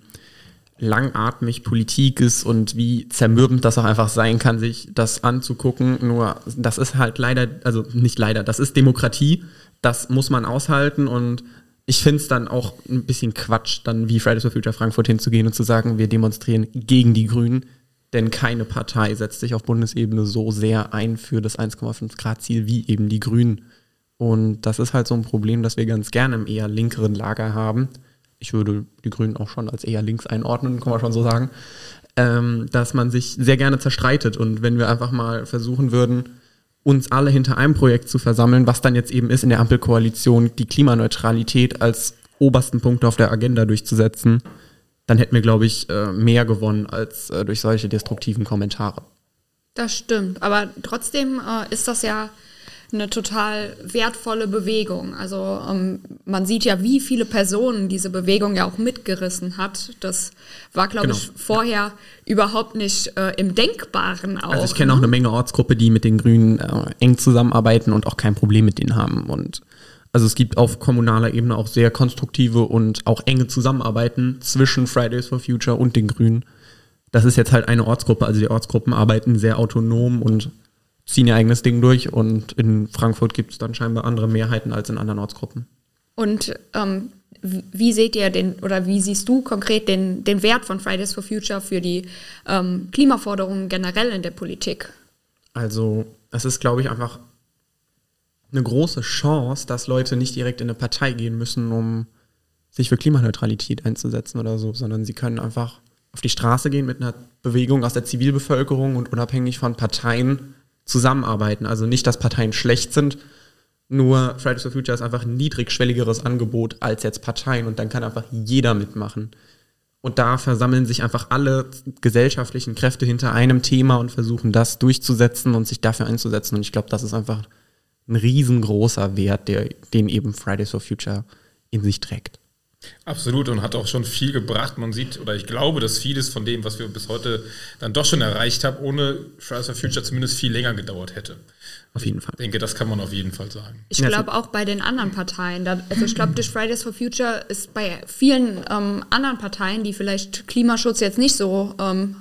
langatmig Politik ist und wie zermürbend das auch einfach sein kann, sich das anzugucken. Nur das ist halt leider, also nicht leider, das ist Demokratie. Das muss man aushalten und ich finde es dann auch ein bisschen Quatsch, dann wie Fridays for Future Frankfurt hinzugehen und zu sagen, wir demonstrieren gegen die Grünen, denn keine Partei setzt sich auf Bundesebene so sehr ein für das 1,5 Grad Ziel wie eben die Grünen. Und das ist halt so ein Problem, das wir ganz gerne im eher linkeren Lager haben ich würde die Grünen auch schon als eher links einordnen, kann man schon so sagen, ähm, dass man sich sehr gerne zerstreitet. Und wenn wir einfach mal versuchen würden, uns alle hinter einem Projekt zu versammeln, was dann jetzt eben ist in der Ampelkoalition, die Klimaneutralität als obersten Punkt auf der Agenda durchzusetzen, dann hätten wir, glaube ich, äh, mehr gewonnen als äh, durch solche destruktiven Kommentare. Das stimmt, aber trotzdem äh, ist das ja eine total wertvolle Bewegung. Also ähm, man sieht ja, wie viele Personen diese Bewegung ja auch mitgerissen hat. Das war, glaube genau. ich, vorher überhaupt nicht äh, im Denkbaren auch. Also ich kenne auch eine Menge Ortsgruppe, die mit den Grünen äh, eng zusammenarbeiten und auch kein Problem mit denen haben. Und also es gibt auf kommunaler Ebene auch sehr konstruktive und auch enge Zusammenarbeiten zwischen Fridays for Future und den Grünen. Das ist jetzt halt eine Ortsgruppe, also die Ortsgruppen arbeiten sehr autonom und ziehen ihr eigenes Ding durch und in Frankfurt gibt es dann scheinbar andere Mehrheiten als in anderen Ortsgruppen. Und ähm, wie seht ihr den oder wie siehst du konkret den, den Wert von Fridays for Future für die ähm, Klimaforderungen generell in der Politik? Also es ist, glaube ich, einfach eine große Chance, dass Leute nicht direkt in eine Partei gehen müssen, um sich für Klimaneutralität einzusetzen oder so, sondern sie können einfach auf die Straße gehen mit einer Bewegung aus der Zivilbevölkerung und unabhängig von Parteien zusammenarbeiten. Also nicht, dass Parteien schlecht sind, nur Fridays for Future ist einfach ein niedrigschwelligeres Angebot als jetzt Parteien und dann kann einfach jeder mitmachen. Und da versammeln sich einfach alle gesellschaftlichen Kräfte hinter einem Thema und versuchen das durchzusetzen und sich dafür einzusetzen. Und ich glaube, das ist einfach ein riesengroßer Wert, der, den eben Fridays for Future in sich trägt. Absolut und hat auch schon viel gebracht. Man sieht, oder ich glaube, dass vieles von dem, was wir bis heute dann doch schon erreicht haben, ohne Fridays for Future zumindest viel länger gedauert hätte. Auf jeden Fall. Ich denke, das kann man auf jeden Fall sagen. Ich glaube auch bei den anderen Parteien. also ich glaube, durch Fridays for Future ist bei vielen ähm, anderen Parteien, die vielleicht Klimaschutz jetzt nicht so ähm,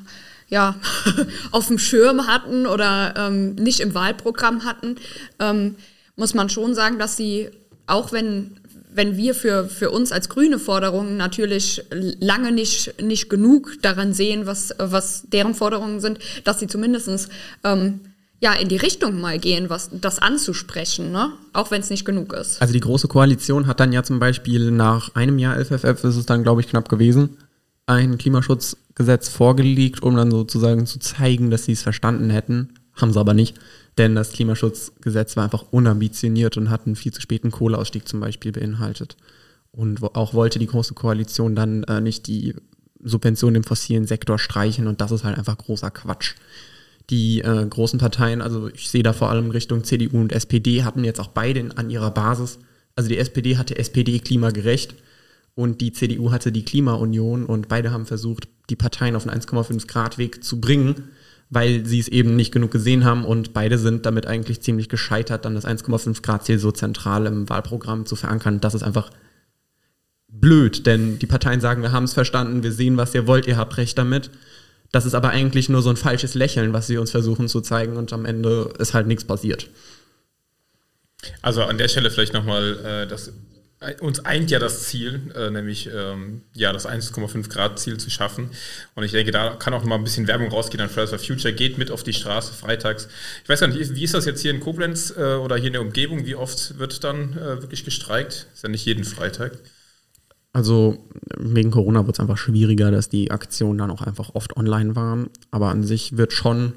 ja, auf dem Schirm hatten oder ähm, nicht im Wahlprogramm hatten, ähm, muss man schon sagen, dass sie, auch wenn wenn wir für, für uns als grüne Forderungen natürlich lange nicht, nicht genug daran sehen, was, was deren Forderungen sind, dass sie zumindest ähm, ja, in die Richtung mal gehen, was das anzusprechen, ne? auch wenn es nicht genug ist. Also die Große Koalition hat dann ja zum Beispiel nach einem Jahr LFFF, ist es dann, glaube ich, knapp gewesen, ein Klimaschutzgesetz vorgelegt, um dann sozusagen zu zeigen, dass sie es verstanden hätten. Haben sie aber nicht. Denn das Klimaschutzgesetz war einfach unambitioniert und hat einen viel zu späten Kohleausstieg zum Beispiel beinhaltet. Und auch wollte die Große Koalition dann äh, nicht die Subventionen im fossilen Sektor streichen und das ist halt einfach großer Quatsch. Die äh, großen Parteien, also ich sehe da vor allem Richtung CDU und SPD, hatten jetzt auch beide an ihrer Basis, also die SPD hatte SPD klimagerecht und die CDU hatte die Klimaunion und beide haben versucht, die Parteien auf einen 1,5 Grad Weg zu bringen weil sie es eben nicht genug gesehen haben und beide sind damit eigentlich ziemlich gescheitert, dann das 1,5 Grad Ziel so zentral im Wahlprogramm zu verankern. Das ist einfach blöd, denn die Parteien sagen, wir haben es verstanden, wir sehen, was ihr wollt, ihr habt recht damit. Das ist aber eigentlich nur so ein falsches Lächeln, was sie uns versuchen zu zeigen und am Ende ist halt nichts passiert. Also an der Stelle vielleicht nochmal, äh, das uns eint ja das Ziel, äh, nämlich ähm, ja das 1,5 Grad Ziel zu schaffen. Und ich denke, da kann auch noch mal ein bisschen Werbung rausgehen an Fridays for Future. Geht mit auf die Straße freitags. Ich weiß gar nicht, wie ist das jetzt hier in Koblenz äh, oder hier in der Umgebung? Wie oft wird dann äh, wirklich gestreikt? Ist ja nicht jeden Freitag. Also wegen Corona wird es einfach schwieriger, dass die Aktionen dann auch einfach oft online waren. Aber an sich wird schon,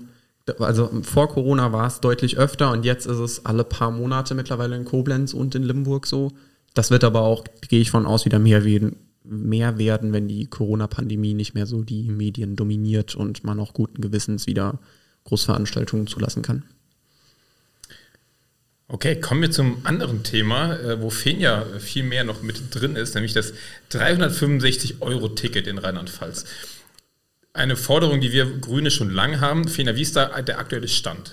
also vor Corona war es deutlich öfter und jetzt ist es alle paar Monate mittlerweile in Koblenz und in Limburg so. Das wird aber auch, gehe ich von aus, wieder mehr werden, mehr werden, wenn die Corona-Pandemie nicht mehr so die Medien dominiert und man auch guten Gewissens wieder Großveranstaltungen zulassen kann. Okay, kommen wir zum anderen Thema, äh, wo Fenja viel mehr noch mit drin ist, nämlich das 365-Euro-Ticket in Rheinland-Pfalz. Eine Forderung, die wir Grüne schon lange haben. Fenja, wie ist da der aktuelle Stand?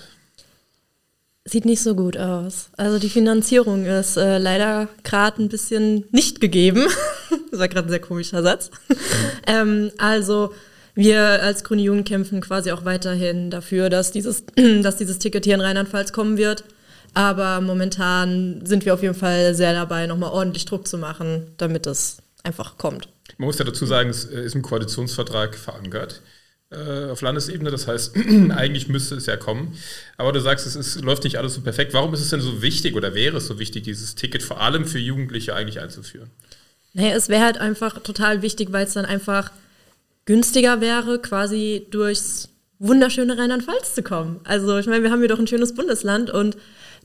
Sieht nicht so gut aus. Also die Finanzierung ist äh, leider gerade ein bisschen nicht gegeben. das war gerade ein sehr komischer Satz. ähm, also wir als Grüne Jugend kämpfen quasi auch weiterhin dafür, dass dieses, dass dieses Ticket hier in Rheinland-Pfalz kommen wird. Aber momentan sind wir auf jeden Fall sehr dabei, nochmal ordentlich Druck zu machen, damit es einfach kommt. Man muss ja dazu sagen, es äh, ist im Koalitionsvertrag verankert auf Landesebene. Das heißt, eigentlich müsste es ja kommen. Aber du sagst, es ist, läuft nicht alles so perfekt. Warum ist es denn so wichtig oder wäre es so wichtig, dieses Ticket vor allem für Jugendliche eigentlich einzuführen? Naja, es wäre halt einfach total wichtig, weil es dann einfach günstiger wäre, quasi durchs wunderschöne Rheinland-Pfalz zu kommen. Also ich meine, wir haben hier doch ein schönes Bundesland und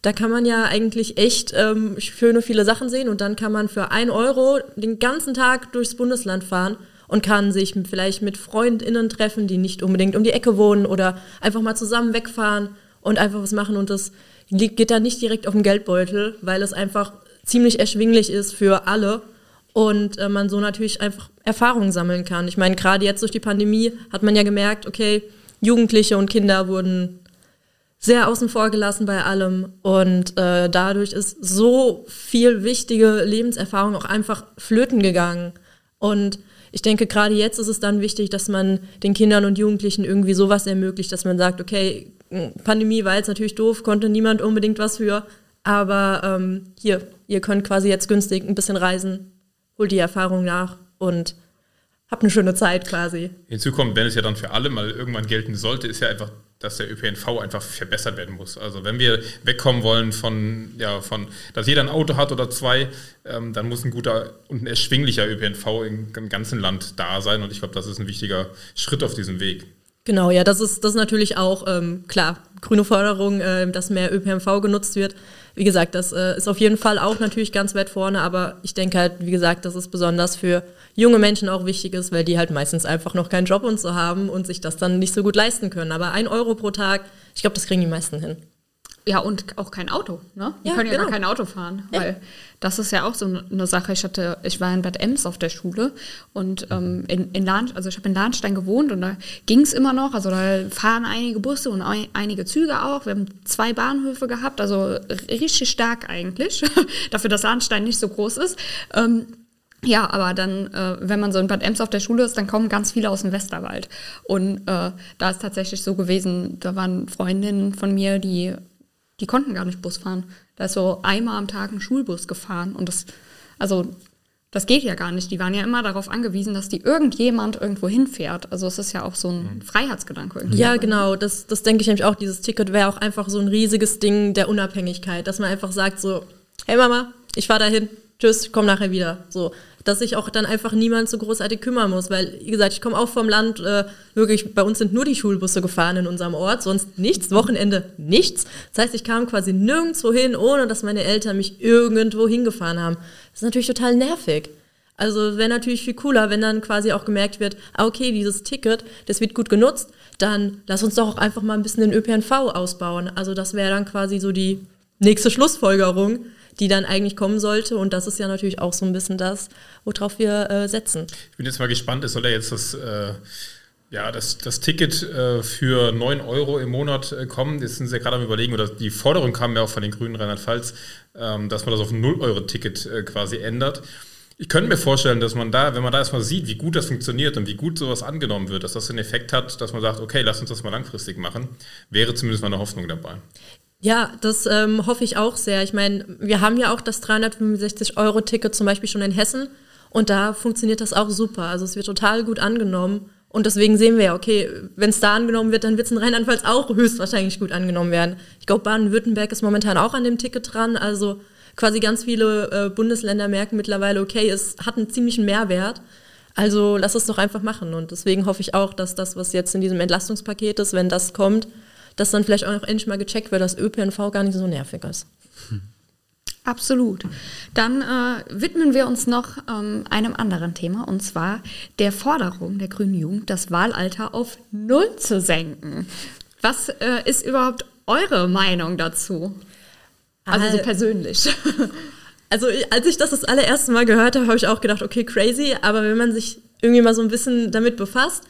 da kann man ja eigentlich echt ähm, schöne viele Sachen sehen und dann kann man für ein Euro den ganzen Tag durchs Bundesland fahren und kann sich vielleicht mit FreundInnen treffen, die nicht unbedingt um die Ecke wohnen oder einfach mal zusammen wegfahren und einfach was machen. Und das geht dann nicht direkt auf den Geldbeutel, weil es einfach ziemlich erschwinglich ist für alle und äh, man so natürlich einfach Erfahrungen sammeln kann. Ich meine, gerade jetzt durch die Pandemie hat man ja gemerkt, okay, Jugendliche und Kinder wurden sehr außen vor gelassen bei allem und äh, dadurch ist so viel wichtige Lebenserfahrung auch einfach flöten gegangen. Und ich denke, gerade jetzt ist es dann wichtig, dass man den Kindern und Jugendlichen irgendwie sowas ermöglicht, dass man sagt, okay, Pandemie war jetzt natürlich doof, konnte niemand unbedingt was für, aber ähm, hier, ihr könnt quasi jetzt günstig ein bisschen reisen, holt die Erfahrung nach und habt eine schöne Zeit quasi. Hinzu kommt, wenn es ja dann für alle mal irgendwann gelten sollte, ist ja einfach dass der ÖPNV einfach verbessert werden muss. Also wenn wir wegkommen wollen von, ja, von, dass jeder ein Auto hat oder zwei, ähm, dann muss ein guter und ein erschwinglicher ÖPNV im, im ganzen Land da sein. Und ich glaube, das ist ein wichtiger Schritt auf diesem Weg. Genau, ja, das ist, das ist natürlich auch ähm, klar, grüne Forderung, äh, dass mehr ÖPNV genutzt wird. Wie gesagt, das äh, ist auf jeden Fall auch natürlich ganz weit vorne, aber ich denke halt, wie gesagt, dass es besonders für junge Menschen auch wichtig ist, weil die halt meistens einfach noch keinen Job und so haben und sich das dann nicht so gut leisten können. Aber ein Euro pro Tag, ich glaube, das kriegen die meisten hin. Ja, und auch kein Auto. Ne? Wir ja, können ja genau. gar kein Auto fahren, ja. weil das ist ja auch so eine Sache. Ich hatte, ich war in Bad Ems auf der Schule und ähm, in, in Lahn, also ich habe in Lahnstein gewohnt und da ging es immer noch. Also da fahren einige Busse und einige Züge auch. Wir haben zwei Bahnhöfe gehabt, also richtig stark eigentlich, dafür, dass Lahnstein nicht so groß ist. Ähm, ja, aber dann, äh, wenn man so in Bad Ems auf der Schule ist, dann kommen ganz viele aus dem Westerwald. Und äh, da ist tatsächlich so gewesen, da waren Freundinnen von mir, die die konnten gar nicht Bus fahren. Da ist so einmal am Tag ein Schulbus gefahren und das, also das geht ja gar nicht. Die waren ja immer darauf angewiesen, dass die irgendjemand irgendwo hinfährt. Also es ist ja auch so ein mhm. Freiheitsgedanke. Irgendwie. Ja, genau. Das, das denke ich nämlich auch. Dieses Ticket wäre auch einfach so ein riesiges Ding der Unabhängigkeit, dass man einfach sagt so, hey Mama, ich fahre dahin, tschüss, komm nachher wieder. So, dass sich auch dann einfach niemand so großartig kümmern muss. Weil, wie gesagt, ich komme auch vom Land, äh, wirklich, bei uns sind nur die Schulbusse gefahren in unserem Ort, sonst nichts, Wochenende nichts. Das heißt, ich kam quasi nirgendwo hin, ohne dass meine Eltern mich irgendwo hingefahren haben. Das ist natürlich total nervig. Also wäre natürlich viel cooler, wenn dann quasi auch gemerkt wird, ah, okay, dieses Ticket, das wird gut genutzt, dann lass uns doch auch einfach mal ein bisschen den ÖPNV ausbauen. Also das wäre dann quasi so die nächste Schlussfolgerung, die dann eigentlich kommen sollte. Und das ist ja natürlich auch so ein bisschen das, worauf wir äh, setzen. Ich bin jetzt mal gespannt, es soll ja jetzt das, äh, ja, das, das Ticket äh, für 9 Euro im Monat äh, kommen. Jetzt sind sie ja gerade am Überlegen, oder die Forderung kam ja auch von den Grünen Rheinland-Pfalz, ähm, dass man das auf ein 0-Euro-Ticket äh, quasi ändert. Ich könnte mir vorstellen, dass man da, wenn man da erstmal sieht, wie gut das funktioniert und wie gut sowas angenommen wird, dass das einen Effekt hat, dass man sagt, okay, lass uns das mal langfristig machen, wäre zumindest mal eine Hoffnung dabei. Ja, das ähm, hoffe ich auch sehr. Ich meine, wir haben ja auch das 365-Euro-Ticket zum Beispiel schon in Hessen und da funktioniert das auch super. Also es wird total gut angenommen und deswegen sehen wir ja, okay, wenn es da angenommen wird, dann wird es in Rheinland-Pfalz auch höchstwahrscheinlich gut angenommen werden. Ich glaube, Baden-Württemberg ist momentan auch an dem Ticket dran. Also quasi ganz viele äh, Bundesländer merken mittlerweile, okay, es hat einen ziemlichen Mehrwert. Also lass es doch einfach machen. Und deswegen hoffe ich auch, dass das, was jetzt in diesem Entlastungspaket ist, wenn das kommt, dass dann vielleicht auch noch endlich mal gecheckt wird, dass ÖPNV gar nicht so nervig ist. Absolut. Dann äh, widmen wir uns noch ähm, einem anderen Thema und zwar der Forderung der Grünen Jugend, das Wahlalter auf Null zu senken. Was äh, ist überhaupt eure Meinung dazu? Also so persönlich. Also als ich das das allererste Mal gehört habe, habe ich auch gedacht, okay, crazy, aber wenn man sich irgendwie mal so ein bisschen damit befasst,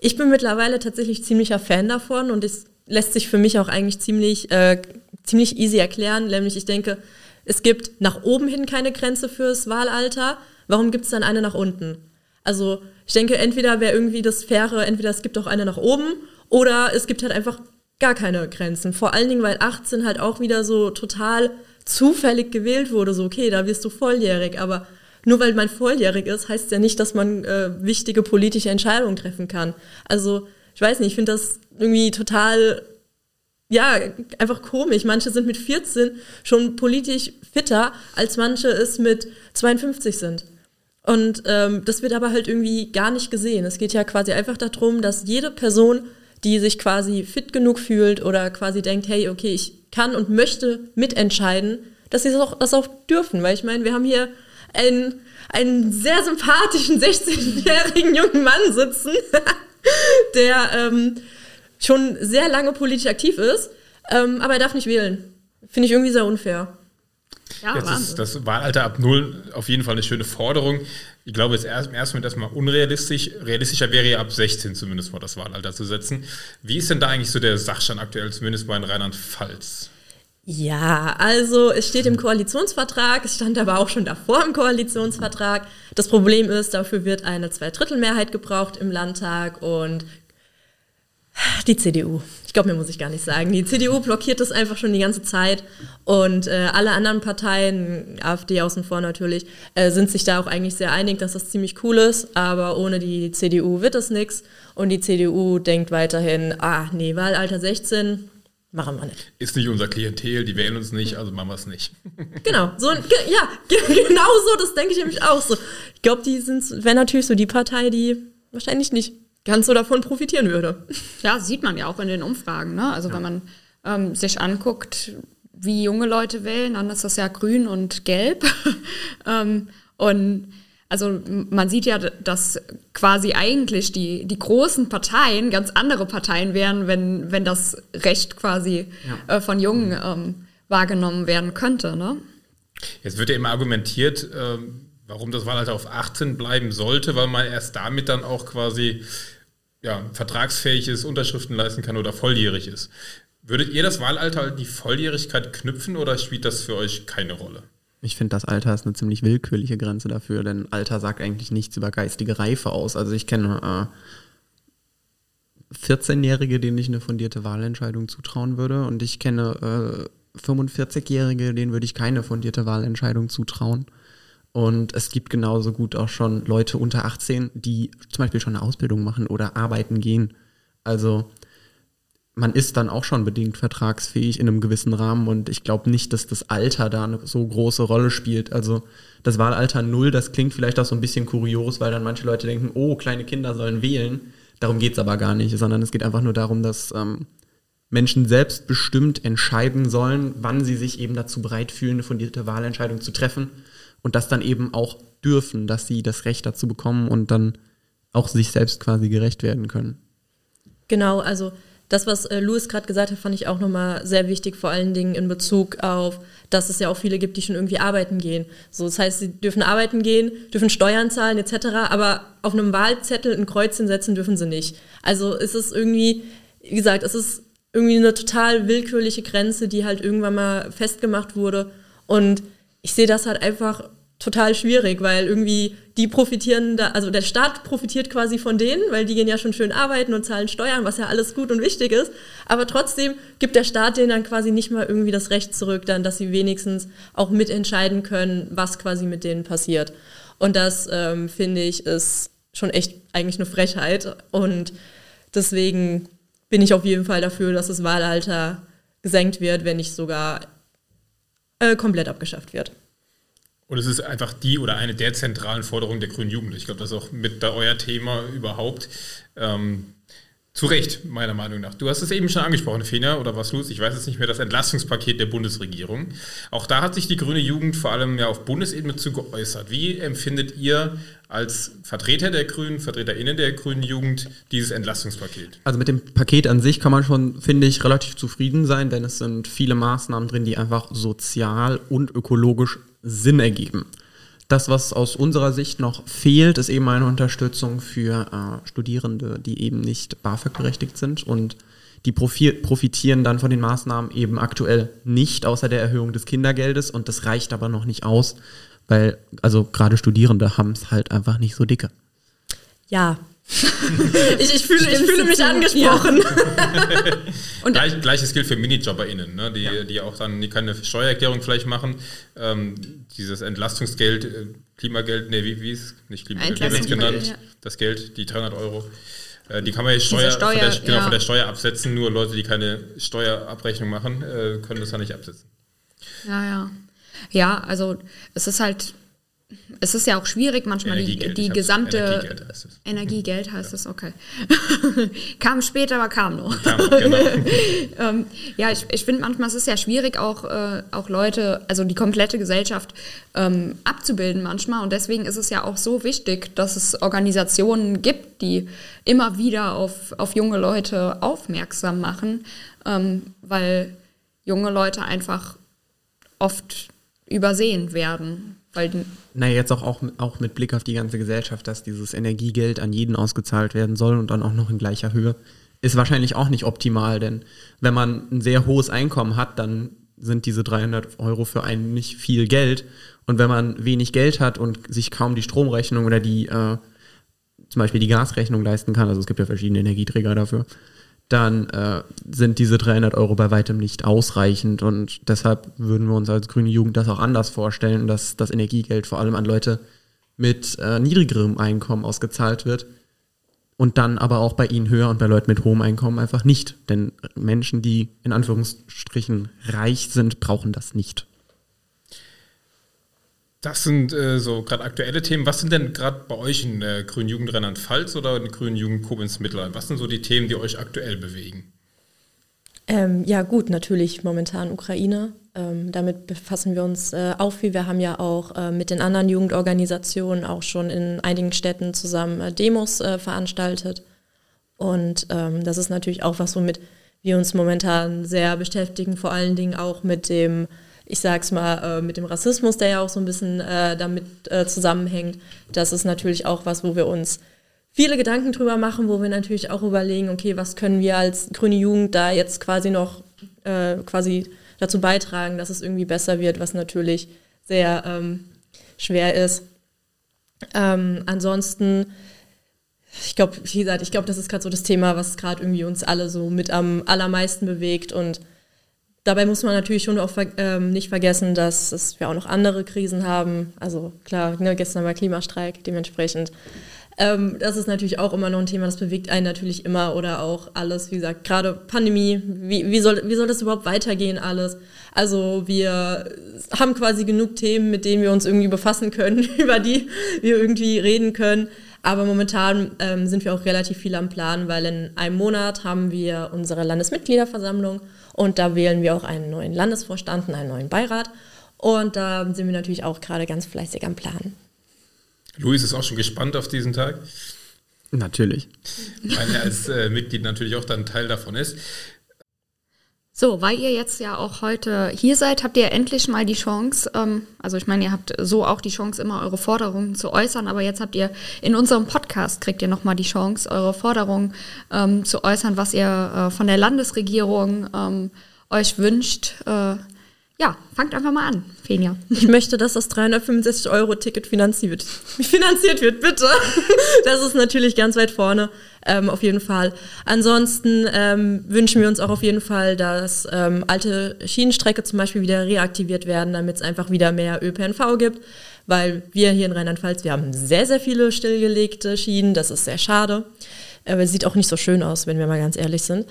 ich bin mittlerweile tatsächlich ziemlicher Fan davon und es lässt sich für mich auch eigentlich ziemlich, äh, ziemlich easy erklären, nämlich ich denke, es gibt nach oben hin keine Grenze fürs Wahlalter, warum gibt es dann eine nach unten? Also ich denke, entweder wäre irgendwie das Faire, entweder es gibt auch eine nach oben oder es gibt halt einfach gar keine Grenzen. Vor allen Dingen, weil 18 halt auch wieder so total zufällig gewählt wurde. So, okay, da wirst du volljährig, aber nur weil man volljährig ist, heißt ja nicht, dass man äh, wichtige politische Entscheidungen treffen kann. Also, ich weiß nicht, ich finde das irgendwie total, ja, einfach komisch. Manche sind mit 14 schon politisch fitter, als manche es mit 52 sind. Und ähm, das wird aber halt irgendwie gar nicht gesehen. Es geht ja quasi einfach darum, dass jede Person die sich quasi fit genug fühlt oder quasi denkt, hey, okay, ich kann und möchte mitentscheiden, dass sie das auch, das auch dürfen. Weil ich meine, wir haben hier einen, einen sehr sympathischen 16-jährigen jungen Mann sitzen, der ähm, schon sehr lange politisch aktiv ist, ähm, aber er darf nicht wählen. Finde ich irgendwie sehr unfair. Ja, Jetzt ist das Wahlalter ab null auf jeden Fall eine schöne Forderung. Ich glaube, jetzt erst, im ersten Moment erstmal unrealistisch. Realistischer wäre ja ab 16 zumindest vor das Wahlalter zu setzen. Wie ist denn da eigentlich so der Sachstand aktuell, zumindest bei Rheinland-Pfalz? Ja, also es steht im Koalitionsvertrag, es stand aber auch schon davor im Koalitionsvertrag. Das Problem ist, dafür wird eine Zweidrittelmehrheit gebraucht im Landtag und die CDU. Ich glaube, mir muss ich gar nicht sagen. Die CDU blockiert das einfach schon die ganze Zeit. Und äh, alle anderen Parteien, AfD außen vor natürlich, äh, sind sich da auch eigentlich sehr einig, dass das ziemlich cool ist. Aber ohne die CDU wird das nichts. Und die CDU denkt weiterhin, ah, nee, Wahlalter 16, machen wir nicht. Ist nicht unser Klientel, die wählen uns nicht, also machen wir es nicht. Genau, so, ja, genau so, das denke ich nämlich auch so. Ich glaube, die sind, wäre natürlich so die Partei, die wahrscheinlich nicht ganz so davon profitieren würde. Ja, sieht man ja auch in den Umfragen. Ne? Also ja. wenn man ähm, sich anguckt, wie junge Leute wählen, dann ist das ja grün und gelb. ähm, und also man sieht ja, dass quasi eigentlich die, die großen Parteien ganz andere Parteien wären, wenn, wenn das Recht quasi ja. äh, von Jungen ähm, wahrgenommen werden könnte. Ne? Jetzt wird ja immer argumentiert, äh, warum das Wahlalter auf 18 bleiben sollte, weil man erst damit dann auch quasi ja, vertragsfähig ist, Unterschriften leisten kann oder volljährig ist. Würdet ihr das Wahlalter an die Volljährigkeit knüpfen oder spielt das für euch keine Rolle? Ich finde, das Alter ist eine ziemlich willkürliche Grenze dafür, denn Alter sagt eigentlich nichts über geistige Reife aus. Also ich kenne äh, 14-Jährige, denen ich eine fundierte Wahlentscheidung zutrauen würde und ich kenne äh, 45-Jährige, denen würde ich keine fundierte Wahlentscheidung zutrauen. Und es gibt genauso gut auch schon Leute unter 18, die zum Beispiel schon eine Ausbildung machen oder arbeiten gehen. Also man ist dann auch schon bedingt vertragsfähig in einem gewissen Rahmen und ich glaube nicht, dass das Alter da eine so große Rolle spielt. Also das Wahlalter null, das klingt vielleicht auch so ein bisschen kurios, weil dann manche Leute denken, oh, kleine Kinder sollen wählen. Darum geht es aber gar nicht, sondern es geht einfach nur darum, dass ähm, Menschen selbstbestimmt entscheiden sollen, wann sie sich eben dazu bereit fühlen, eine fundierte Wahlentscheidung zu treffen und das dann eben auch dürfen, dass sie das Recht dazu bekommen und dann auch sich selbst quasi gerecht werden können. Genau, also das, was äh, Louis gerade gesagt hat, fand ich auch nochmal sehr wichtig, vor allen Dingen in Bezug auf, dass es ja auch viele gibt, die schon irgendwie arbeiten gehen. So, das heißt, sie dürfen arbeiten gehen, dürfen Steuern zahlen etc., aber auf einem Wahlzettel ein Kreuzchen setzen dürfen sie nicht. Also ist es irgendwie, wie gesagt, es ist irgendwie eine total willkürliche Grenze, die halt irgendwann mal festgemacht wurde. Und ich sehe das halt einfach total schwierig, weil irgendwie die profitieren da, also der Staat profitiert quasi von denen, weil die gehen ja schon schön arbeiten und zahlen Steuern, was ja alles gut und wichtig ist. Aber trotzdem gibt der Staat denen dann quasi nicht mal irgendwie das Recht zurück, dann, dass sie wenigstens auch mitentscheiden können, was quasi mit denen passiert. Und das ähm, finde ich ist schon echt eigentlich eine Frechheit. Und deswegen bin ich auf jeden Fall dafür, dass das Wahlalter gesenkt wird, wenn nicht sogar äh, komplett abgeschafft wird. Und es ist einfach die oder eine der zentralen Forderungen der Grünen Jugend. Ich glaube, das ist auch mit da euer Thema überhaupt. Ähm, zu Recht, meiner Meinung nach. Du hast es eben schon angesprochen, Fena, oder was los? Ich weiß jetzt nicht mehr, das Entlastungspaket der Bundesregierung. Auch da hat sich die grüne Jugend vor allem ja auf Bundesebene zu geäußert. Wie empfindet ihr als Vertreter der Grünen, VertreterInnen der grünen Jugend dieses Entlastungspaket? Also mit dem Paket an sich kann man schon, finde ich, relativ zufrieden sein, denn es sind viele Maßnahmen drin, die einfach sozial und ökologisch Sinn ergeben. Das, was aus unserer Sicht noch fehlt, ist eben eine Unterstützung für äh, Studierende, die eben nicht BAföG-berechtigt sind und die profitieren dann von den Maßnahmen eben aktuell nicht, außer der Erhöhung des Kindergeldes und das reicht aber noch nicht aus, weil also gerade Studierende haben es halt einfach nicht so dicke. Ja, ich, ich, fühle, ich fühle mich angesprochen. Ja. und Gleich, Gleiches gilt für MinijobberInnen, ne? die, ja. die auch dann die keine Steuererklärung vielleicht machen. Ähm, dieses Entlastungsgeld, äh, Klimageld, nee, wie, wie ist nicht Klimageld, wie genannt? Ja. Das Geld, die 300 Euro. Äh, die kann man ja Steuer, Steuer von, der, genau, von der Steuer absetzen. Nur Leute, die keine Steuerabrechnung machen, äh, können das ja nicht absetzen. Ja, ja. Ja, also es ist halt es ist ja auch schwierig, manchmal die, die gesamte Energiegeld heißt es, Energiegeld heißt es okay. kam später, aber kam noch. Kam, genau. ähm, ja, ich, ich finde manchmal ist es ja schwierig, auch, äh, auch Leute, also die komplette Gesellschaft ähm, abzubilden manchmal. Und deswegen ist es ja auch so wichtig, dass es Organisationen gibt, die immer wieder auf, auf junge Leute aufmerksam machen, ähm, weil junge Leute einfach oft übersehen werden. Weil naja, jetzt auch, auch, auch mit Blick auf die ganze Gesellschaft, dass dieses Energiegeld an jeden ausgezahlt werden soll und dann auch noch in gleicher Höhe, ist wahrscheinlich auch nicht optimal, denn wenn man ein sehr hohes Einkommen hat, dann sind diese 300 Euro für einen nicht viel Geld. Und wenn man wenig Geld hat und sich kaum die Stromrechnung oder die, äh, zum Beispiel die Gasrechnung leisten kann, also es gibt ja verschiedene Energieträger dafür, dann äh, sind diese 300 Euro bei weitem nicht ausreichend. Und deshalb würden wir uns als grüne Jugend das auch anders vorstellen, dass das Energiegeld vor allem an Leute mit äh, niedrigerem Einkommen ausgezahlt wird und dann aber auch bei ihnen höher und bei Leuten mit hohem Einkommen einfach nicht. Denn Menschen, die in Anführungsstrichen reich sind, brauchen das nicht. Das sind äh, so gerade aktuelle Themen. Was sind denn gerade bei euch in der Grünen Jugend Rheinland-Pfalz oder in der Grünen Jugend Koblenz-Mittelrhein? Was sind so die Themen, die euch aktuell bewegen? Ähm, ja, gut, natürlich momentan Ukraine. Ähm, damit befassen wir uns äh, auch viel. Wir haben ja auch äh, mit den anderen Jugendorganisationen auch schon in einigen Städten zusammen äh, Demos äh, veranstaltet. Und ähm, das ist natürlich auch was, womit wir uns momentan sehr beschäftigen, vor allen Dingen auch mit dem ich sag's mal, äh, mit dem Rassismus, der ja auch so ein bisschen äh, damit äh, zusammenhängt. Das ist natürlich auch was, wo wir uns viele Gedanken drüber machen, wo wir natürlich auch überlegen, okay, was können wir als grüne Jugend da jetzt quasi noch äh, quasi dazu beitragen, dass es irgendwie besser wird, was natürlich sehr ähm, schwer ist. Ähm, ansonsten, ich glaube, wie gesagt, ich glaube, das ist gerade so das Thema, was gerade irgendwie uns alle so mit am allermeisten bewegt und Dabei muss man natürlich schon auch ähm, nicht vergessen, dass es, wir auch noch andere Krisen haben. Also klar, ne, gestern war Klimastreik, dementsprechend. Ähm, das ist natürlich auch immer noch ein Thema, das bewegt einen natürlich immer oder auch alles, wie gesagt, gerade Pandemie, wie, wie, soll, wie soll das überhaupt weitergehen alles? Also wir haben quasi genug Themen, mit denen wir uns irgendwie befassen können, über die wir irgendwie reden können. Aber momentan ähm, sind wir auch relativ viel am Plan, weil in einem Monat haben wir unsere Landesmitgliederversammlung und da wählen wir auch einen neuen Landesvorstand und einen neuen Beirat. Und da sind wir natürlich auch gerade ganz fleißig am Plan. Luis ist auch schon gespannt auf diesen Tag. Natürlich. Weil er als äh, Mitglied natürlich auch dann Teil davon ist. So, weil ihr jetzt ja auch heute hier seid, habt ihr endlich mal die Chance, ähm, also ich meine, ihr habt so auch die Chance, immer eure Forderungen zu äußern, aber jetzt habt ihr in unserem Podcast, kriegt ihr nochmal die Chance, eure Forderungen ähm, zu äußern, was ihr äh, von der Landesregierung ähm, euch wünscht. Äh, ja, fangt einfach mal an, Fenja. Ich möchte, dass das 365 Euro Ticket finanziert, finanziert wird, bitte. Das ist natürlich ganz weit vorne, ähm, auf jeden Fall. Ansonsten ähm, wünschen wir uns auch auf jeden Fall, dass ähm, alte Schienenstrecke zum Beispiel wieder reaktiviert werden, damit es einfach wieder mehr ÖPNV gibt. Weil wir hier in Rheinland-Pfalz, wir haben sehr, sehr viele stillgelegte Schienen, das ist sehr schade. Aber sieht auch nicht so schön aus, wenn wir mal ganz ehrlich sind.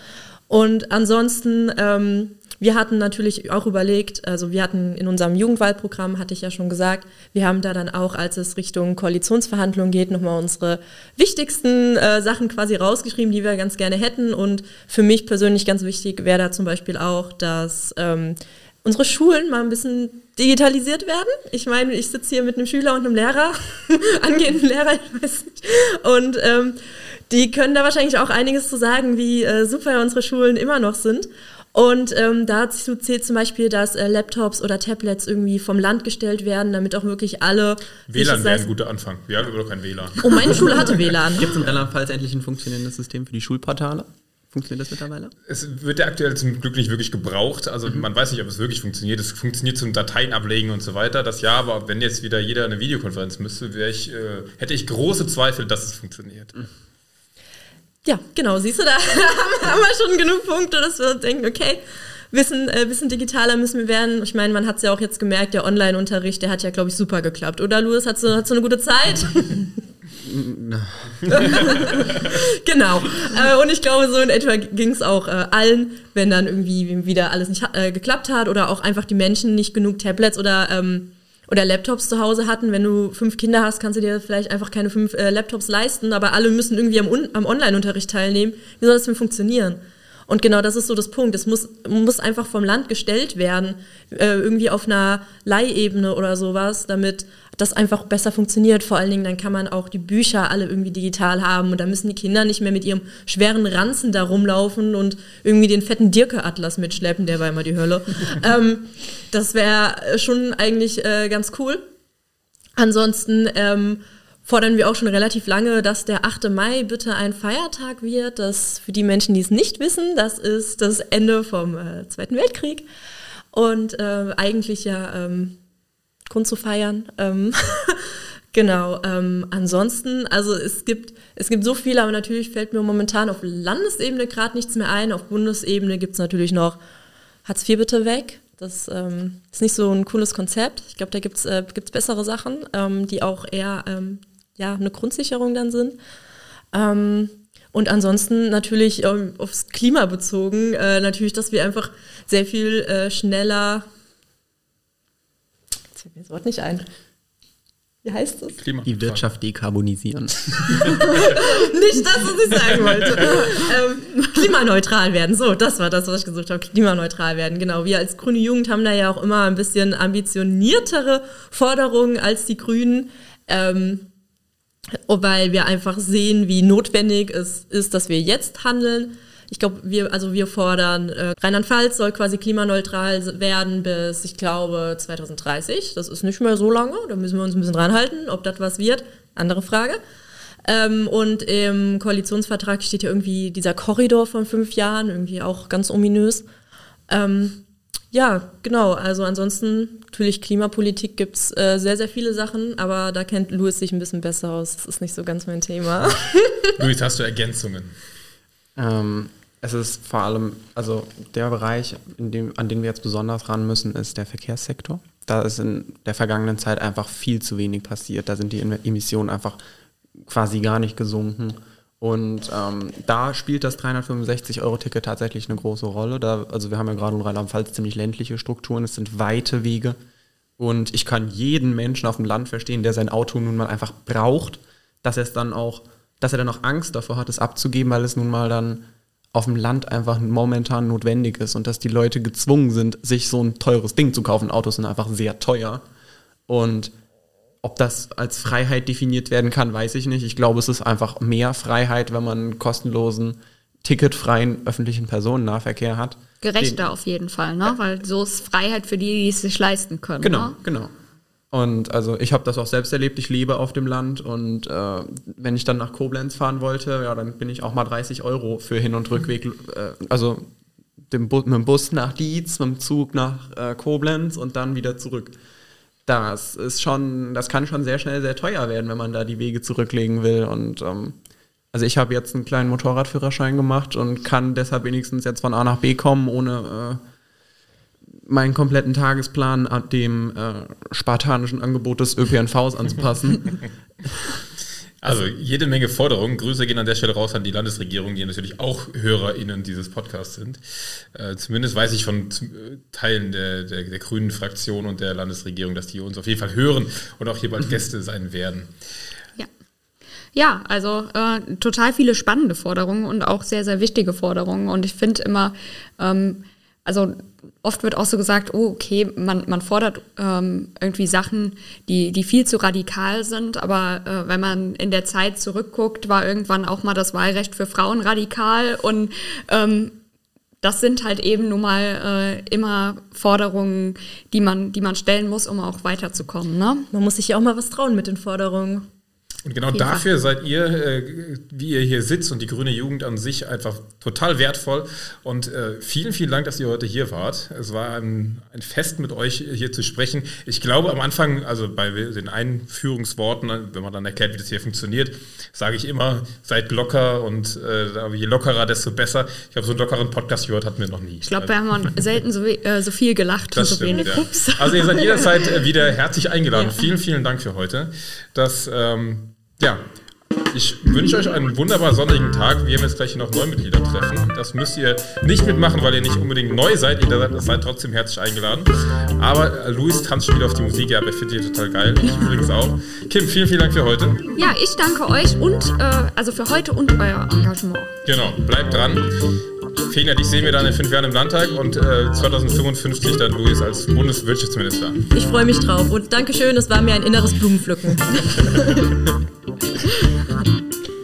Und ansonsten, ähm, wir hatten natürlich auch überlegt, also wir hatten in unserem Jugendwahlprogramm, hatte ich ja schon gesagt, wir haben da dann auch, als es Richtung Koalitionsverhandlungen geht, nochmal unsere wichtigsten äh, Sachen quasi rausgeschrieben, die wir ganz gerne hätten. Und für mich persönlich ganz wichtig wäre da zum Beispiel auch, dass ähm, unsere Schulen mal ein bisschen digitalisiert werden. Ich meine, ich sitze hier mit einem Schüler und einem Lehrer, angehenden Lehrer, ich weiß nicht. Und ähm, die können da wahrscheinlich auch einiges zu sagen, wie äh, super unsere Schulen immer noch sind. Und ähm, dazu zählt zum Beispiel, dass äh, Laptops oder Tablets irgendwie vom Land gestellt werden, damit auch wirklich alle. WLAN wäre ein guter Anfang. Wir haben überhaupt kein WLAN. Oh, meine Schule hatte WLAN. Gibt es in Rheinland-Pfalz endlich ein funktionierendes System für die Schulportale? Funktioniert das mittlerweile? Es wird ja aktuell zum Glück nicht wirklich gebraucht. Also mhm. man weiß nicht, ob es wirklich funktioniert. Es funktioniert zum Dateien ablegen und so weiter. Das ja, aber wenn jetzt wieder jeder eine Videokonferenz müsste, ich, äh, hätte ich große Zweifel, dass es funktioniert. Mhm. Ja, genau, siehst du, da haben wir schon genug Punkte, dass wir denken, okay, bisschen, äh, bisschen digitaler müssen wir werden. Ich meine, man hat es ja auch jetzt gemerkt, der Online-Unterricht, der hat ja, glaube ich, super geklappt. Oder, Louis, hast du, hast du eine gute Zeit? genau. Äh, und ich glaube, so in etwa ging es auch äh, allen, wenn dann irgendwie wieder alles nicht äh, geklappt hat oder auch einfach die Menschen nicht genug Tablets oder ähm, oder Laptops zu Hause hatten. Wenn du fünf Kinder hast, kannst du dir vielleicht einfach keine fünf äh, Laptops leisten, aber alle müssen irgendwie am, am Online-Unterricht teilnehmen. Wie soll das denn funktionieren? Und genau das ist so das Punkt. Es muss, muss einfach vom Land gestellt werden, äh, irgendwie auf einer Leihebene oder sowas, damit das einfach besser funktioniert. Vor allen Dingen, dann kann man auch die Bücher alle irgendwie digital haben und da müssen die Kinder nicht mehr mit ihrem schweren Ranzen da rumlaufen und irgendwie den fetten Dirke-Atlas mitschleppen, der war immer die Hölle. ähm, das wäre schon eigentlich äh, ganz cool. Ansonsten ähm, fordern wir auch schon relativ lange, dass der 8. Mai bitte ein Feiertag wird. Das für die Menschen, die es nicht wissen, das ist das Ende vom äh, Zweiten Weltkrieg. Und äh, eigentlich ja ähm, Grund zu feiern. Ähm, genau. Ähm, ansonsten, also es gibt, es gibt so viele, aber natürlich fällt mir momentan auf Landesebene gerade nichts mehr ein. Auf Bundesebene gibt es natürlich noch Hartz IV bitte weg. Das ähm, ist nicht so ein cooles Konzept. Ich glaube, da gibt es äh, bessere Sachen, ähm, die auch eher ähm, ja, eine Grundsicherung dann sind. Ähm, und ansonsten natürlich ähm, aufs Klima bezogen, äh, natürlich, dass wir einfach sehr viel äh, schneller. Jetzt fällt mir das Wort nicht ein. Wie heißt das? Klima. Die Wirtschaft dekarbonisieren. nicht das, was ich sagen wollte. ähm, klimaneutral werden. So, das war das, was ich gesucht habe. Klimaneutral werden. Genau. Wir als grüne Jugend haben da ja auch immer ein bisschen ambitioniertere Forderungen als die Grünen. Ähm, weil wir einfach sehen, wie notwendig es ist, dass wir jetzt handeln. Ich glaube, wir, also wir fordern, äh, Rheinland-Pfalz soll quasi klimaneutral werden bis, ich glaube, 2030. Das ist nicht mehr so lange. Da müssen wir uns ein bisschen dran halten. Ob das was wird, andere Frage. Ähm, und im Koalitionsvertrag steht ja irgendwie dieser Korridor von fünf Jahren, irgendwie auch ganz ominös. Ähm, ja, genau. Also ansonsten, natürlich Klimapolitik gibt es äh, sehr, sehr viele Sachen, aber da kennt Louis sich ein bisschen besser aus. Das ist nicht so ganz mein Thema. Louis, hast du Ergänzungen? Ähm, es ist vor allem, also der Bereich, dem, an den wir jetzt besonders ran müssen, ist der Verkehrssektor. Da ist in der vergangenen Zeit einfach viel zu wenig passiert. Da sind die Emissionen einfach quasi gar nicht gesunken. Und ähm, da spielt das 365-Euro-Ticket tatsächlich eine große Rolle. Da, also wir haben ja gerade in Rheinland-Pfalz ziemlich ländliche Strukturen, es sind weite Wege. Und ich kann jeden Menschen auf dem Land verstehen, der sein Auto nun mal einfach braucht, dass er es dann auch, dass er dann auch Angst davor hat, es abzugeben, weil es nun mal dann auf dem Land einfach momentan notwendig ist und dass die Leute gezwungen sind, sich so ein teures Ding zu kaufen. Autos sind einfach sehr teuer. Und ob das als Freiheit definiert werden kann, weiß ich nicht. Ich glaube, es ist einfach mehr Freiheit, wenn man kostenlosen, ticketfreien öffentlichen Personennahverkehr hat. Gerechter Den, auf jeden Fall, ne? Weil so ist Freiheit für die, die es sich leisten können. Genau, ne? genau. Und also ich habe das auch selbst erlebt, ich lebe auf dem Land und äh, wenn ich dann nach Koblenz fahren wollte, ja, dann bin ich auch mal 30 Euro für Hin- und Rückweg, äh, also dem Bu mit dem Bus nach Dietz, mit dem Zug nach äh, Koblenz und dann wieder zurück. Das ist schon, das kann schon sehr schnell sehr teuer werden, wenn man da die Wege zurücklegen will. Und ähm, also ich habe jetzt einen kleinen Motorradführerschein gemacht und kann deshalb wenigstens jetzt von A nach B kommen, ohne äh, meinen kompletten Tagesplan an dem äh, spartanischen Angebot des ÖPNVs anzupassen. Also jede Menge Forderungen. Grüße gehen an der Stelle raus an die Landesregierung, die natürlich auch HörerInnen dieses Podcasts sind. Äh, zumindest weiß ich von äh, Teilen der, der, der, grünen Fraktion und der Landesregierung, dass die uns auf jeden Fall hören und auch hier bald Gäste sein werden. Ja. Ja, also äh, total viele spannende Forderungen und auch sehr, sehr wichtige Forderungen. Und ich finde immer, ähm, also oft wird auch so gesagt, oh, okay, man, man fordert ähm, irgendwie Sachen, die, die viel zu radikal sind, aber äh, wenn man in der Zeit zurückguckt, war irgendwann auch mal das Wahlrecht für Frauen radikal und ähm, das sind halt eben nun mal äh, immer Forderungen, die man, die man stellen muss, um auch weiterzukommen. Ne? Man muss sich ja auch mal was trauen mit den Forderungen. Und genau dafür seid ihr, äh, wie ihr hier sitzt und die grüne Jugend an sich einfach total wertvoll. Und äh, vielen, vielen Dank, dass ihr heute hier wart. Es war ein, ein, Fest mit euch hier zu sprechen. Ich glaube am Anfang, also bei den Einführungsworten, wenn man dann erklärt, wie das hier funktioniert, sage ich immer, seid locker und äh, je lockerer, desto besser. Ich habe so einen lockeren Podcast gehört, hatten wir noch nie. Ich glaube, wir haben selten so, äh, so viel gelacht das und so stimmt, wenig ja. Also ihr seid jederzeit äh, wieder herzlich eingeladen. Ja. Vielen, vielen Dank für heute. Das ähm, ja, ich wünsche euch einen wunderbar sonnigen Tag. Wir haben jetzt gleich noch Neumitglieder treffen. Das müsst ihr nicht mitmachen, weil ihr nicht unbedingt neu seid. Ihr seid, seid trotzdem herzlich eingeladen. Aber äh, Luis tanzt schon wieder auf die Musik. Ja, er findet ihr total geil. Ich übrigens auch. Kim, vielen, vielen Dank für heute. Ja, ich danke euch und äh, also für heute und euer Engagement. Genau, bleibt dran. Fenia, dich sehen wir dann in fünf Jahren im Landtag und äh, 2055 dann Luis als Bundeswirtschaftsminister. Ich freue mich drauf und Dankeschön, es war mir ein inneres Blumenpflücken.